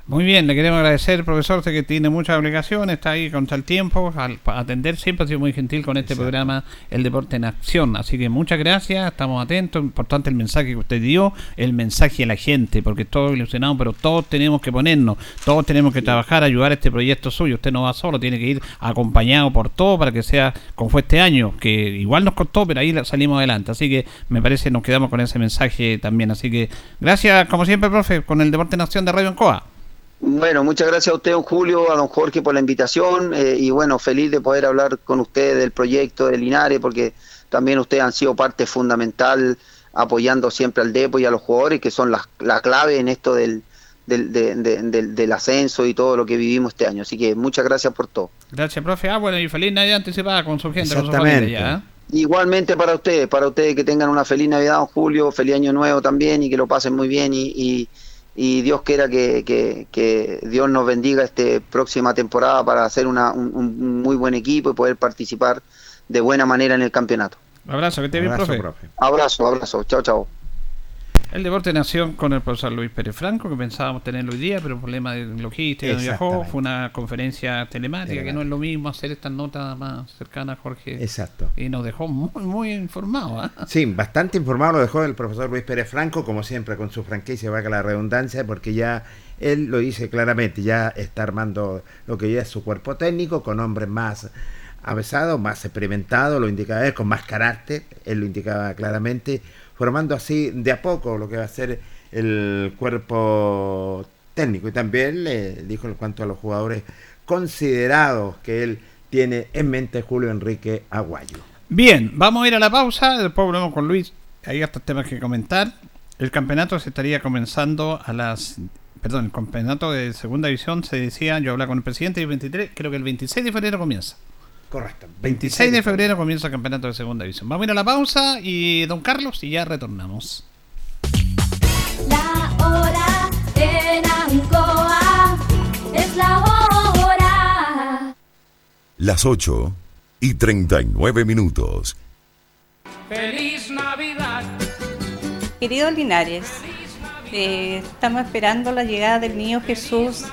Muy bien, le queremos agradecer, profesor, sé que tiene muchas obligaciones, está ahí contra el tiempo, al atender siempre ha sido muy gentil con este programa El Deporte en Acción. Así que muchas gracias, estamos atentos, importante el mensaje que usted dio, el mensaje a la gente, porque todos ilusionados, pero todos tenemos que ponernos, todos tenemos que trabajar, ayudar a este proyecto suyo. Usted no va solo, tiene que ir acompañado por todo para que sea como fue este año, que igual nos costó, pero ahí salimos adelante. Así que me parece nos quedamos con ese mensaje también. Así que gracias, como siempre, profe, con el Deporte en Acción de Radio Encoa. Bueno, muchas gracias a usted, don Julio, a don Jorge por la invitación eh, y bueno, feliz de poder hablar con ustedes del proyecto de Linares porque también ustedes han sido parte fundamental apoyando siempre al Depo y a los jugadores que son la, la clave en esto del, del, de- de- del, del ascenso y todo lo que vivimos este año. Así que muchas gracias por todo. Gracias, profe. Ah, bueno, y feliz Navidad anticipada con su gente, con su Exactamente. familia ya. ¿eh? Igualmente para ustedes, para ustedes que tengan una feliz Navidad, don Julio, feliz Año Nuevo también y que lo pasen muy bien y, y, y Dios quiera que, que, que Dios nos bendiga esta próxima temporada para hacer una, un, un muy buen equipo y poder participar de buena manera en el campeonato. Abrazo, que esté bien, Abrazo, profe. Abrazo, abrazo, chao, chao. El Deporte Nación con el profesor Luis Pérez Franco, que pensábamos tenerlo hoy día, pero problema de logística, no viajó. Fue una conferencia telemática, que no es lo mismo hacer estas notas más cercanas, Jorge. Exacto. Y nos dejó muy, muy informados. ¿ah? Sí, bastante informado lo dejó el profesor Luis Pérez Franco, como siempre con su franquicia, valga la redundancia, porque ya él lo dice claramente, ya está armando lo que ya es su cuerpo técnico, con hombres más avesados, más experimentados, lo indicaba él, con más carácter, él lo indicaba claramente, formando así de a poco lo que va a ser el cuerpo técnico y también le dijo en cuanto a los jugadores considerados que él tiene en mente Julio Enrique Aguayo. Bien, vamos a ir a la pausa, después volvemos con Luis. Hay otros temas que comentar. El campeonato se estaría comenzando a las. Perdón, el campeonato de segunda división se decía, yo hablaba con el presidente, el 23, creo que el 26 de febrero comienza. Correcto. 26 de febrero comienza el campeonato de segunda división. Vamos a ir a la pausa y don Carlos y ya retornamos. La hora en Ancoa es la hora. Las 8 y 39 minutos. Feliz Navidad. Queridos Linares, eh, estamos esperando la llegada del niño Jesús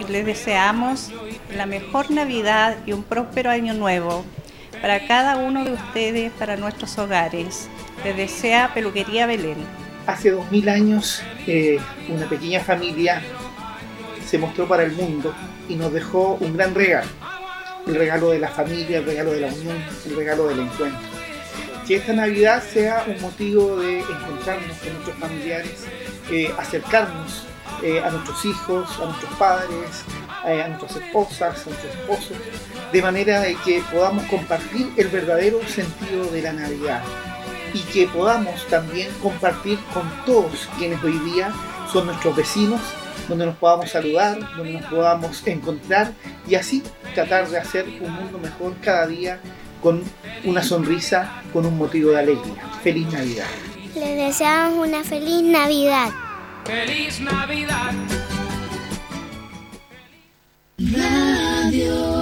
y les deseamos la mejor Navidad y un próspero año nuevo para cada uno de ustedes, para nuestros hogares. Les desea Peluquería Belén. Hace dos mil años eh, una pequeña familia se mostró para el mundo y nos dejó un gran regalo. El regalo de la familia, el regalo de la unión, el regalo del encuentro. Que esta Navidad sea un motivo de encontrarnos con nuestros familiares, eh, acercarnos eh, a nuestros hijos, a nuestros padres, eh, a nuestras esposas, a nuestros esposos, de manera de que podamos compartir el verdadero sentido de la Navidad y que podamos también compartir con todos quienes hoy día son nuestros vecinos, donde nos podamos saludar, donde nos podamos encontrar y así tratar de hacer un mundo mejor cada día con una sonrisa, con un motivo de alegría. Feliz Navidad. Les deseamos una feliz Navidad. Feliz Navidad. Radio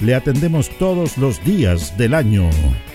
Le atendemos todos los días del año.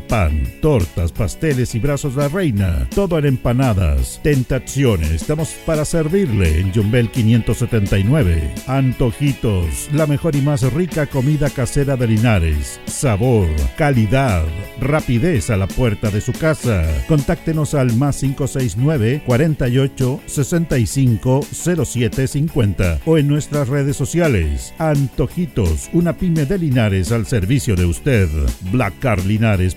pan, tortas, pasteles y brazos la reina. Todo en empanadas. Tentazione. Estamos para servirle en Jumbel 579. Antojitos. La mejor y más rica comida casera de Linares. Sabor, calidad, rapidez a la puerta de su casa. Contáctenos al más 569 48 65 07 50 o en nuestras redes sociales. Antojitos, una pyme de Linares al servicio de usted.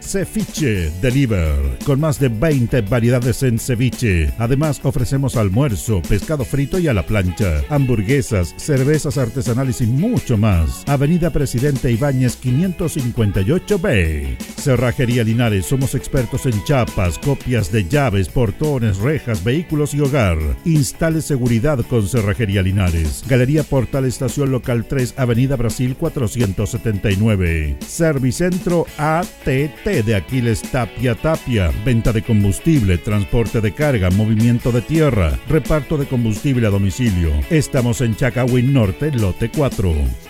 Ceviche Deliver, con más de 20 variedades en ceviche. Además, ofrecemos almuerzo, pescado frito y a la plancha, hamburguesas, cervezas artesanales y mucho más. Avenida Presidente Ibáñez 558B. Cerrajería Linares, somos expertos en chapas, copias de llaves, portones, rejas, vehículos y hogar. Instale seguridad con Cerrajería Linares. Galería Portal Estación Local 3, Avenida Brasil 479. Servicentro ATT de Aquiles Tapia Tapia. Venta de combustible, transporte de carga, movimiento de tierra, reparto de combustible a domicilio. Estamos en Chacawin Norte, lote 4.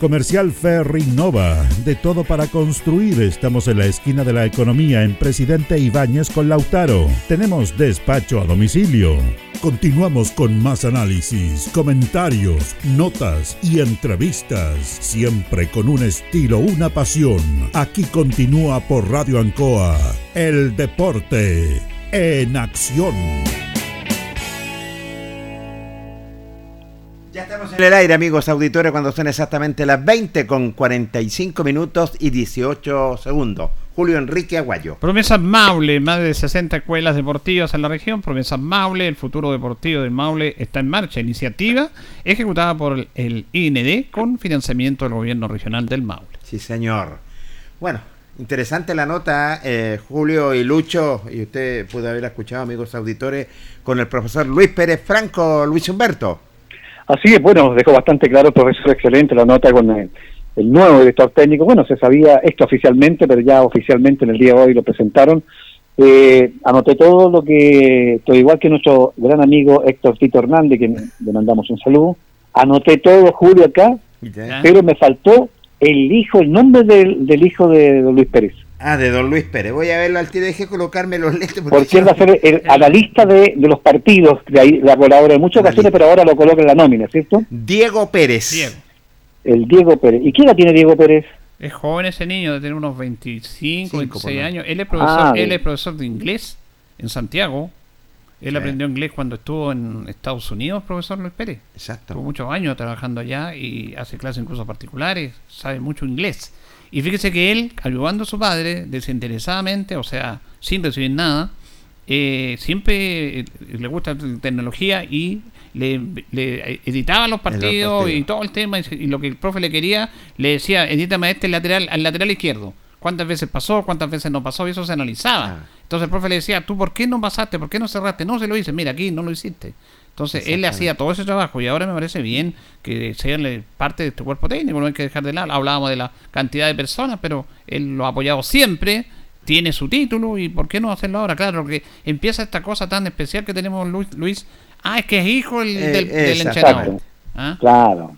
Comercial Ferry Nova, de todo para construir. Estamos en la esquina de la economía en Presidente Ibáñez con Lautaro. Tenemos despacho a domicilio. Continuamos con más análisis, comentarios, notas y entrevistas, siempre con un estilo, una pasión. Aquí continúa por Radio Ancoa, el deporte en acción. Ya estamos en el aire, amigos auditores, cuando son exactamente las 20 con 45 minutos y 18 segundos. Julio Enrique Aguayo. Promesas Maule, más de 60 escuelas deportivas en la región. Promesas Maule, el futuro deportivo del Maule está en marcha. Iniciativa ejecutada por el IND con financiamiento del gobierno regional del Maule. Sí, señor. Bueno, interesante la nota, eh, Julio y Lucho, y usted pudo haber escuchado, amigos auditores, con el profesor Luis Pérez Franco, Luis Humberto. Así es, bueno, dejó bastante claro el profesor excelente la nota con el, el nuevo director técnico. Bueno, se sabía esto oficialmente, pero ya oficialmente en el día de hoy lo presentaron. Eh, anoté todo lo que, estoy igual que nuestro gran amigo Héctor Tito Hernández, que le mandamos un saludo. Anoté todo, Julio, acá, pero me faltó el hijo, el nombre del, del hijo de Luis Pérez. Ah, de don Luis Pérez. Voy a verlo al tiro, dejé colocarme los lentes. Porque él va a ser el analista de, de los partidos, de ahí la colabora en muchas ocasiones, pero ahora lo coloca en la nómina, ¿cierto? Diego Pérez. El Diego Pérez. ¿Y qué edad tiene Diego Pérez? Es joven ese niño, de tener unos 25, Cinco, 26 por lo años. Él es profesor, Ah, él es profesor de inglés en Santiago. Él Sí. aprendió inglés cuando estuvo en Estados Unidos, profesor Luis Pérez. Exacto. Estuvo muchos años trabajando allá y hace clases en cursos particulares, sabe mucho inglés. Y fíjese que él, ayudando a su padre desinteresadamente, o sea, sin recibir nada, eh, siempre eh, le gusta la tecnología y le, le editaba los partidos, partidos. y todo el tema. Y, lo que el profe le quería, le decía, edítame este lateral, al lateral izquierdo. ¿Cuántas veces pasó? ¿Cuántas veces no pasó? Y eso se analizaba. Ah. Entonces el profe le decía, ¿tú por qué no pasaste? ¿Por qué no cerraste? No se lo hice, mira, aquí no lo hiciste. Entonces él le hacía todo ese trabajo y ahora me parece bien que sean parte de este cuerpo técnico, no hay que dejar de lado. Hablábamos de la cantidad de personas, pero él lo ha apoyado siempre, tiene su título y ¿por qué no hacerlo ahora? Claro, porque empieza esta cosa tan especial que tenemos Luis. Luis ah, es que es hijo el- Eh, del, del exacto. entrenador. ¿Ah? Claro.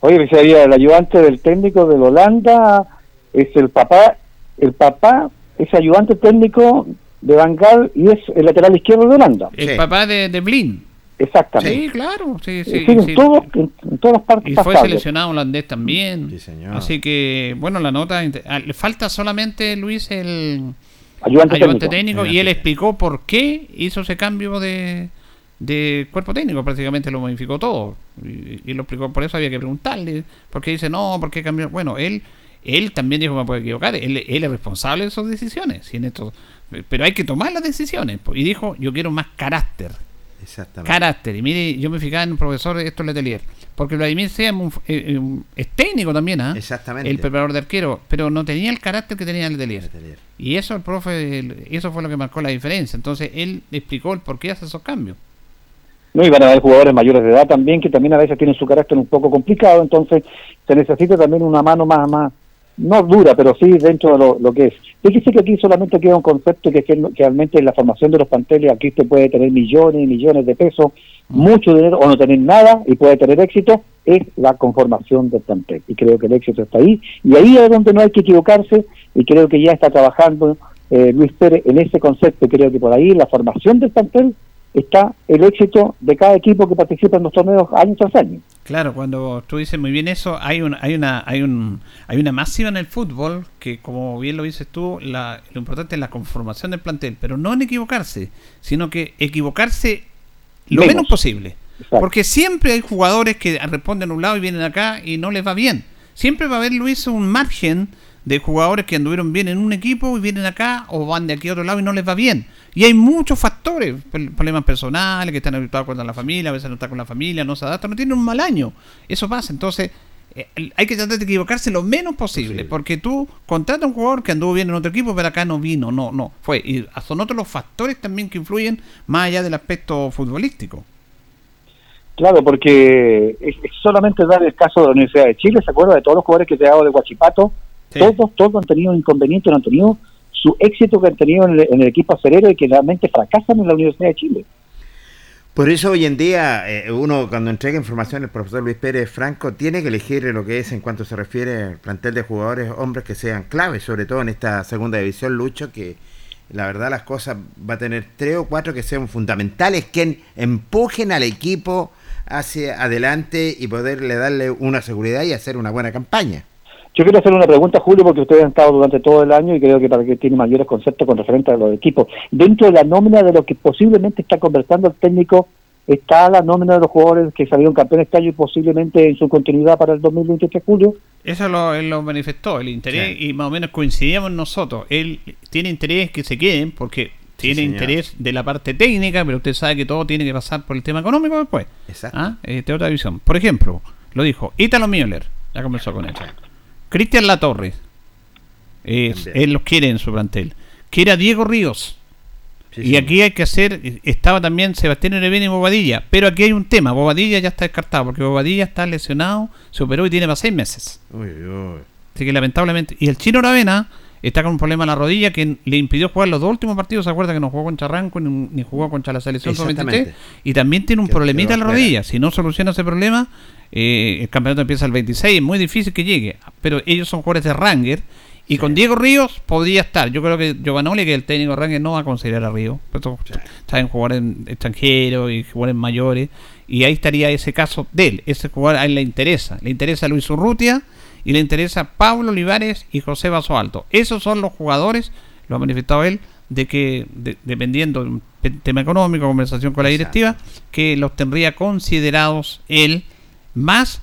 Oye, me sería el ayudante del técnico de Holanda, es el papá, el papá es ayudante técnico de Bangal y es el lateral izquierdo de Holanda. El papá de, de Blin. Exactamente. Sí, claro, sí, sí. Sí, en, sí. todo- en- en todas partes Y fue pasables. seleccionado holandés también. Así que, bueno, la nota. ah, Le falta solamente, Luis, el Ayudante técnico. técnico. Y él explicó por qué hizo ese cambio de, de cuerpo técnico. Prácticamente lo modificó todo. Y, y lo explicó. Por eso había que preguntarle. Porque dice, no, ¿por qué cambió? Bueno, él. Él también dijo que me puede equivocar, él, él es responsable de sus decisiones, y en esto, pero hay que tomar las decisiones. Y dijo, yo quiero más carácter, Exactamente. carácter. Y mire, yo me fijaba en un profesor Héctor Letelier, porque Vladimir Sea un- eh, eh, es técnico también, ¿ah? Exactamente. El preparador de arquero, pero no tenía el carácter que tenía Letelier. Y eso el profe, el- eso fue lo que marcó la diferencia. Entonces él explicó el por qué hace esos cambios. No, y van a haber jugadores mayores de edad también que también a veces tienen su carácter un poco complicado, entonces se necesita también una mano más más no dura, pero sí dentro de lo, lo que es. Fíjese que aquí solamente queda un concepto que es que que realmente en la formación de los planteles aquí usted puede tener millones y millones de pesos, mucho dinero o no tener nada y puede tener éxito, es la conformación del plantel. Y creo que el éxito está ahí. Y ahí es donde no hay que equivocarse y creo que ya está trabajando eh, Luis Pérez en ese concepto. Creo que por ahí la formación del plantel está el éxito de cada equipo que participa en los torneos año tras año. Claro, cuando tú dices muy bien eso, hay un, hay una, hay un, hay una máxima en el fútbol que, como bien lo dices tú, la, lo importante es la conformación del plantel, pero no en equivocarse, sino que equivocarse lo Menos. menos posible. Exacto. Porque siempre hay jugadores que responden a un lado y vienen acá y no les va bien. Siempre va a haber, Luis, un margen de jugadores que anduvieron bien en un equipo y vienen acá o van de aquí a otro lado y no les va bien. Y hay muchos factores, problemas personales, que están habituados con la familia, a veces no está con la familia, no se adapta, no tienen un mal año. Eso pasa, entonces eh, hay que tratar de equivocarse lo menos posible, porque tú contratas a un jugador que anduvo bien en otro equipo, pero acá no vino, no, no, fue. Y son otros los factores también que influyen más allá del aspecto futbolístico. Claro, porque es, es solamente dar el caso de la Universidad de Chile, ¿se acuerda de todos los jugadores que te he dado de Guachipato? Todos, todos han tenido inconvenientes, no han tenido su éxito que han tenido en el, equipo acerero y que realmente fracasan en la Universidad de Chile. Por eso hoy en día eh, uno cuando entrega información el profesor Luis Pérez Franco tiene que elegir lo que es en cuanto se refiere al plantel de jugadores, hombres que sean claves, sobre todo en esta segunda división, Lucho, que la verdad las cosas va a tener tres o cuatro que sean fundamentales, que empujen al equipo hacia adelante y poderle darle una seguridad y hacer una buena campaña. Yo quiero hacer una pregunta, Julio, porque ustedes han estado durante todo el año y creo que para que tiene mayores conceptos con referente a los equipos. Dentro de la nómina de lo que posiblemente está conversando el técnico, está la nómina de los jugadores que salieron campeones este año y posiblemente en su continuidad para el 2023, Julio. Eso lo, él lo manifestó, el interés, y más o menos coincidíamos nosotros. Él tiene interés que se queden, porque tiene interés de la parte técnica, pero usted sabe que todo tiene que pasar por el tema económico después. Exacto. ¿Ah? Este, otra visión. Por ejemplo, lo dijo Italo Müller, ya comenzó con eso. Cristian Latorre, eh, él los quiere en su plantel. Quiere a Diego Ríos. y aquí hay que hacer, estaba también Sebastián Erevena y Bobadilla, pero aquí hay un tema, Bobadilla ya está descartado, porque Bobadilla está lesionado, se operó y tiene para seis meses. Uy, uy. Así que lamentablemente. Y el chino Aravena está con un problema en la rodilla que le impidió jugar los dos últimos partidos. ¿Se acuerda que no jugó contra Ranco ni, ni jugó contra la selección Exactamente. sub-23? Y también tiene un problemita en la rodilla. Si no soluciona ese problema, eh, el campeonato empieza el 26. Es muy difícil que llegue. Pero ellos son jugadores de Ranger. Y con Diego Ríos podría estar. Yo creo que Giovanoli, que es el técnico de Ranger, no va a considerar a Ríos. Pero saben jugar en extranjeros y jugadores mayores. Y ahí estaría ese caso de él. Ese jugador a él le interesa. Le interesa a Luis Urrutia y le interesa Pablo Olivares y José Vaso Alto. Esos son los jugadores, lo ha manifestado él, de que de- dependiendo de un tema económico, conversación con la directiva, que los tendría considerados él, más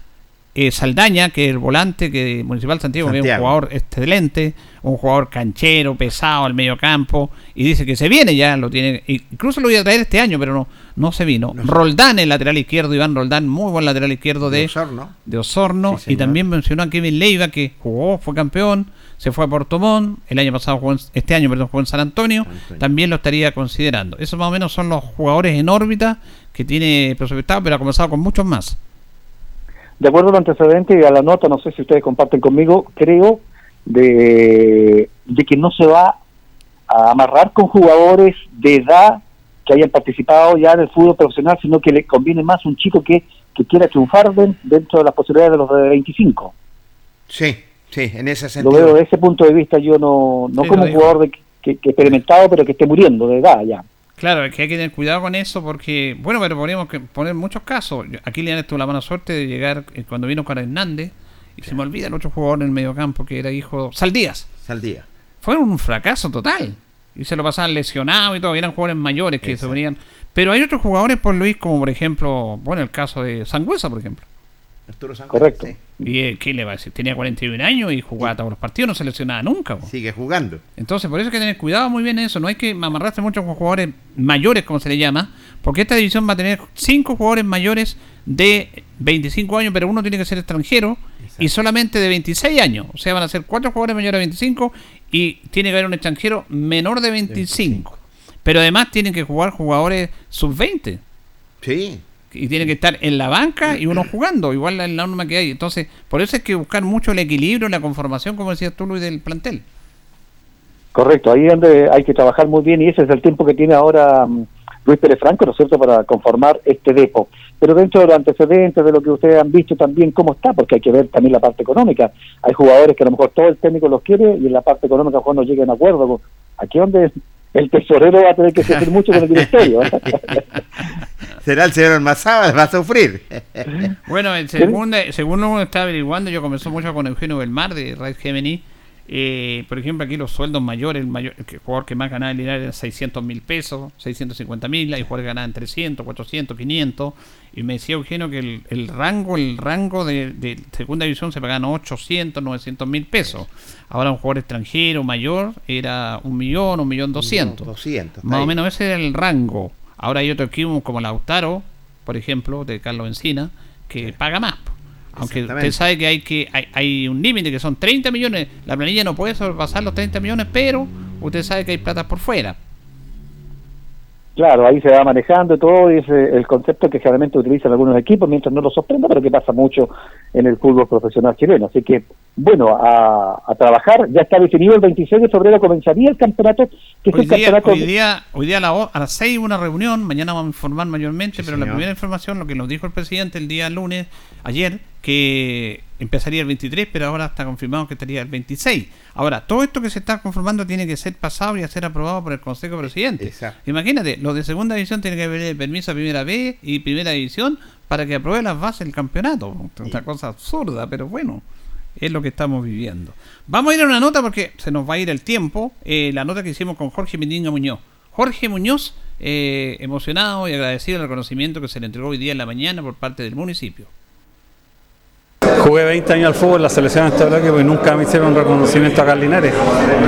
eh, Saldaña, que el volante que Municipal Santiago, que es un Santiago. jugador excelente, un jugador canchero, pesado al medio campo, y dice que se viene ya, lo tiene, incluso lo voy a traer este año, pero no, no se vino. Roldán, el lateral izquierdo, Iván Roldán, muy buen lateral izquierdo de, De Osorno. de Osorno, Sí, y también mencionó a Kevin Leiva, que jugó, fue campeón, se fue a Portomón, el año pasado jugó en- este año, perdón, jugó en San Antonio, también lo estaría considerando. Esos más o menos son los jugadores en órbita que tiene prospectado, pero ha comenzado con muchos más. De acuerdo al antecedente y a la nota, no sé si ustedes comparten conmigo, creo de, de que no se va a amarrar con jugadores de edad que hayan participado ya en el fútbol profesional, sino que le conviene más un chico que, que quiera triunfar den- dentro de las posibilidades de los de 25. Sí, sí, en ese Lo sentido. veo desde ese punto de vista, yo no, no Sí, como lo un jugador de, que, que experimentado, pero que esté muriendo de edad ya. Claro, es que hay que tener cuidado con eso porque, bueno, pero podríamos que poner muchos casos. Aquí le tuvo la mala suerte de llegar eh, cuando vino con Hernández y se me olvida el otro jugador en el mediocampo que era hijo Saldías. Saldía. Fue un fracaso total. Y se lo pasaban lesionado y todo. y Eran jugadores mayores que se venían. Pero hay otros jugadores, por Luis, como por ejemplo, bueno, el caso de Sangüesa, por ejemplo. Arturo Sánchez, Correcto. sí. ¿Y eh, qué le va a decir? Tenía 41 años y jugaba todos los partidos, no se lesionaba nunca. po. Sigue jugando. Entonces, por eso hay que tener cuidado muy bien en eso. No hay que amarrarse mucho con jugadores mayores, como se le llama, porque esta división va a tener cinco jugadores mayores de 25 años, pero uno tiene que ser extranjero y solamente de 26 años. O sea, van a ser cuatro jugadores mayores de 25 y tiene que haber un extranjero menor de 25. Pero además tienen que jugar jugadores sub-20. Sí. y tiene que estar en la banca y uno jugando, igual la norma que hay. Entonces, por eso hay que buscar mucho el equilibrio, la conformación, como decías tú, Luis, del plantel. Correcto, ahí es donde hay que trabajar muy bien y ese es el tiempo que tiene ahora mm, Luis Pérez Franco, ¿no es cierto?, para conformar este depo. Pero dentro de los antecedentes, de lo que ustedes han visto también, ¿cómo está? Porque hay que ver también la parte económica. Hay jugadores que a lo mejor todo el técnico los quiere y en la parte económica cuando no lleguen a acuerdo. Aquí donde el tesorero va a tener que sufrir mucho con el directorio. ¿eh? Será el señor Almazaba, va a sufrir. Bueno, en segunda, según uno está averiguando, yo comenzó mucho con Eugenio Belmar de Red Gemini. Eh, por ejemplo, aquí los sueldos mayores, el, mayor, el jugador que más ganaba en Linares era 600 mil pesos, 650 mil, hay jugadores que ganaban 300, 400, 500. Y me decía Eugenio que el, el rango el rango de, de segunda división se pagaban 800, 900 mil pesos. Ahora un jugador extranjero mayor era un millón, un millón doscientos. 200. Más o menos ese era el rango. Ahora hay otro equipo como Lautaro, por ejemplo, de Carlos Encina, que paga más. Aunque usted sabe que hay que hay, hay un límite que son 30 millones. La planilla no puede sobrepasar los 30 millones, pero usted sabe que hay plata por fuera. Claro, ahí se va manejando todo y es eh, el concepto que generalmente utilizan algunos equipos mientras no lo sorprenda, pero que pasa mucho en el fútbol profesional chileno. Así que, bueno, a, a trabajar. Ya está definido el 26 de febrero comenzaría el campeonato, que es Hoy el día, campeonato... hoy día, hoy día a, la a las 6 hubo una reunión, mañana vamos a informar mayormente, pero la primera información, lo que nos dijo el presidente el día lunes, ayer, que empezaría el 23, pero ahora está confirmado que estaría el 26. Ahora, todo esto que se está conformando tiene que ser pasado y a ser aprobado por el Consejo de Presidentes. Imagínate, los de segunda división tienen que pedir permiso a primera B y primera división para que apruebe las bases del campeonato. Una cosa absurda, pero bueno es lo que estamos viviendo. Vamos a ir a una nota porque se nos va a ir el tiempo. eh, la nota que hicimos con Jorge Mindinga Muñoz. Jorge Muñoz, eh, emocionado y agradecido del reconocimiento que se le entregó hoy día en la mañana por parte del municipio. Jugué 20 años al fútbol en la selección de bloque y nunca me hicieron reconocimiento acá en Linares.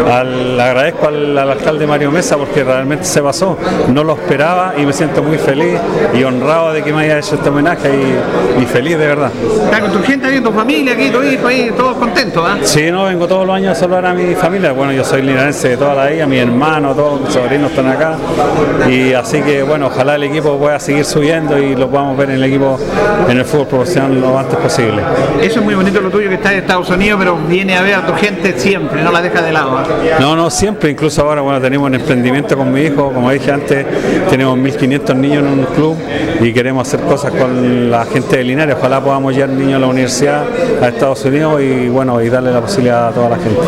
Al, le agradezco al, al alcalde Mario Mesa porque realmente se pasó. No lo esperaba y me siento muy feliz y honrado de que me haya hecho este homenaje y, y feliz de verdad. Está con tu gente ahí, tu familia aquí, tu hijo ahí, todos contentos, ¿ah? Sí, no, vengo todos los años a saludar a mi familia. Bueno, yo soy linarense de toda la vida, mi hermano, todos mis sobrinos están acá. Y así que, bueno, ojalá el equipo pueda seguir subiendo y lo podamos ver en el equipo en el fútbol profesional lo antes posible. Eso es muy bonito lo tuyo que está en Estados Unidos, pero viene a ver a tu gente siempre, no la deja de lado. ¿ah? No, no, siempre, incluso ahora, bueno, tenemos un emprendimiento con mi hijo, como dije antes, tenemos 1.500 niños en un club y queremos hacer cosas con la gente de Linares, ojalá podamos llevar niños a la universidad, a Estados Unidos y bueno, y darle la posibilidad a toda la gente.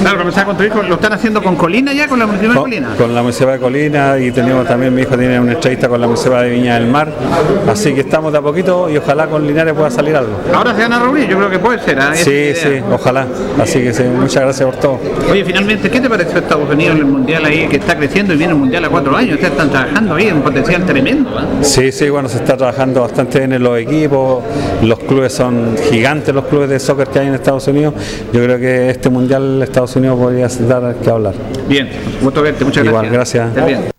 Claro, comenzar con tu hijo, ¿lo están haciendo con Colina ya, con la municipalidad de Colina? con la Municipalidad de Colina y tenemos también, mi hijo tiene una entrevista con la Municipalidad de Viña del Mar, así que estamos de a poquito y ojalá con Linares pueda salir algo. Ahora se van a reunir, yo creo que puede ser. Esa Sí, sí, ojalá, así que sí, muchas gracias por todo. Oye, finalmente, ¿qué te pareció Estados Unidos en el Mundial ahí, que está creciendo y viene el Mundial a cuatro años? Ustedes están trabajando ahí en un potencial tremendo. ¿ah? Sí, sí, bueno, se está trabajando bastante bien en los equipos, los clubes son gigantes, los clubes de soccer que hay en Estados Unidos. Yo creo que este mundial Estados Unidos podría dar que hablar. Bien, gusto verte, muchas Igual, gracias. Estés bien.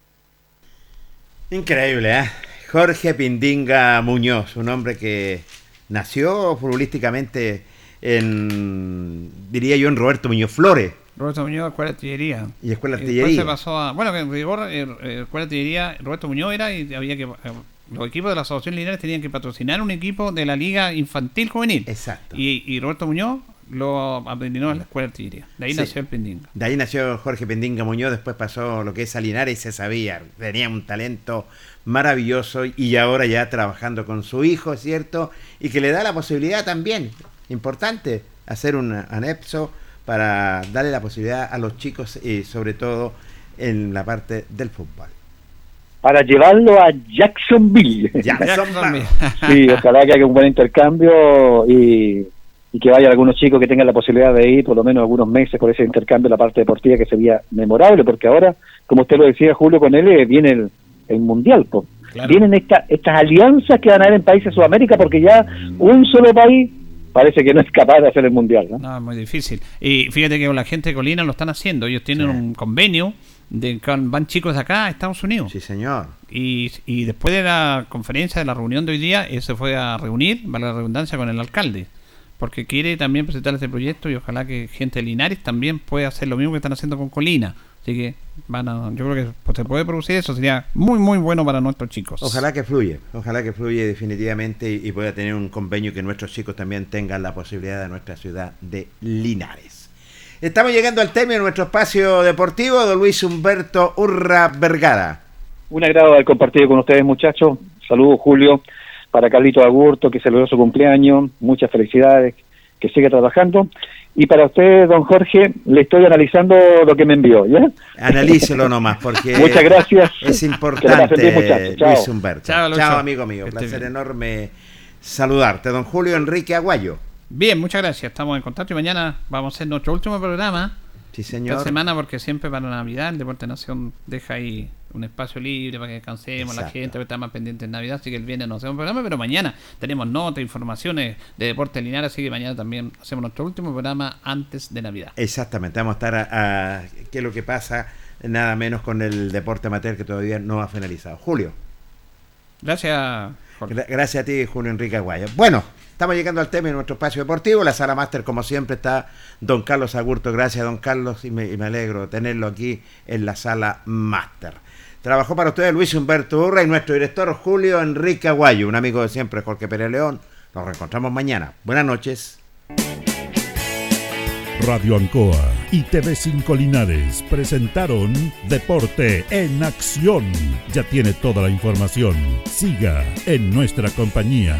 Increíble, ¿eh? Jorge Pindinga Muñoz, un hombre que nació futbolísticamente en, diría yo, en Roberto Muñoz Flores. Roberto Muñoz, Escuela de Artillería. Y Escuela de después Artillería. se pasó a. Bueno, que en rigor, eh, eh, Escuela de Artillería, Roberto Muñoz era y había que. eh, los equipos de la Asociación Linares tenían que patrocinar un equipo de la Liga Infantil Juvenil. Exacto. Y, y Roberto Muñoz lo aprendió en la Escuela de Artillería. De ahí Sí. nació el Pendinga. De ahí nació Jorge Pendinga Muñoz, después pasó lo que es a Linares y se sabía, tenía un talento maravilloso y ahora ya trabajando con su hijo, ¿cierto? Y que le da la posibilidad también, importante, hacer un anexo para darle la posibilidad a los chicos y sobre todo en la parte del fútbol. para llevarlo a Jacksonville. Jacksonville. sí, ojalá que haga un buen intercambio y, y que vayan algunos chicos que tengan la posibilidad de ir por lo menos algunos meses por ese intercambio en la parte deportiva que sería memorable, porque ahora, como usted lo decía, Julio, con él eh, viene el, el Mundial. Claro. Vienen esta, estas alianzas que van a haber en países de Sudamérica porque ya un solo país parece que no es capaz de hacer el Mundial. ¿no? No, es muy difícil. Y fíjate que con la gente de Colina lo están haciendo. Ellos tienen un convenio de que van chicos de acá a Estados Unidos. Sí, señor. Y, y después de la conferencia, de la reunión de hoy día, él se fue a reunir, vale la redundancia, con el alcalde. Porque quiere también presentar este proyecto y ojalá que gente de Linares también pueda hacer lo mismo que están haciendo con Colina. Así que van a, yo creo que pues, se puede producir eso, sería muy muy bueno para nuestros chicos. Ojalá que fluya, ojalá que fluya definitivamente y, y pueda tener un convenio que nuestros chicos también tengan la posibilidad de nuestra ciudad de Linares. Estamos llegando al término de nuestro espacio deportivo, don Luis Humberto Urra Vergara. Un agrado haber compartido con ustedes, muchachos. Saludos, Julio, para Carlito Agurto, que celebró su cumpleaños. Muchas felicidades, que siga trabajando. Y para usted, don Jorge, le estoy analizando lo que me envió, ¿ya? Analícelo nomás, porque Muchas gracias. es importante. Chao. Luis Humberto. Chao, amigo mío. Esté Placer bien. enorme saludarte. Don Julio Enrique Aguayo. Bien, muchas gracias. Estamos en contacto y mañana vamos a hacer nuestro último programa. Sí, señor. Esta semana porque siempre para Navidad el Deporte Nación deja ahí un espacio libre para que descansemos la gente, está más pendiente en Navidad, así que el viernes no hacemos programa, pero mañana tenemos notas, informaciones de Deporte Linares, así que mañana también hacemos nuestro último programa antes de Navidad. Exactamente, vamos a estar a, a- qué es lo que pasa, nada menos con el deporte amateur que todavía no ha finalizado. Julio. Gracias, Gra- gracias a ti, Julio Enrique Aguayo. Bueno, estamos llegando al tema de nuestro espacio deportivo. La sala máster, como siempre, está don Carlos Agurto. Gracias, don Carlos, y me, y me alegro de tenerlo aquí en la sala máster. Trabajó para ustedes Luis Humberto Urra y nuestro director Julio Enrique Aguayo, un amigo de siempre, Jorge Pérez León. Nos reencontramos mañana. Buenas noches. Radio Ancoa y TV5 Linares presentaron Deporte en Acción. Ya tiene toda la información. Siga en nuestra compañía.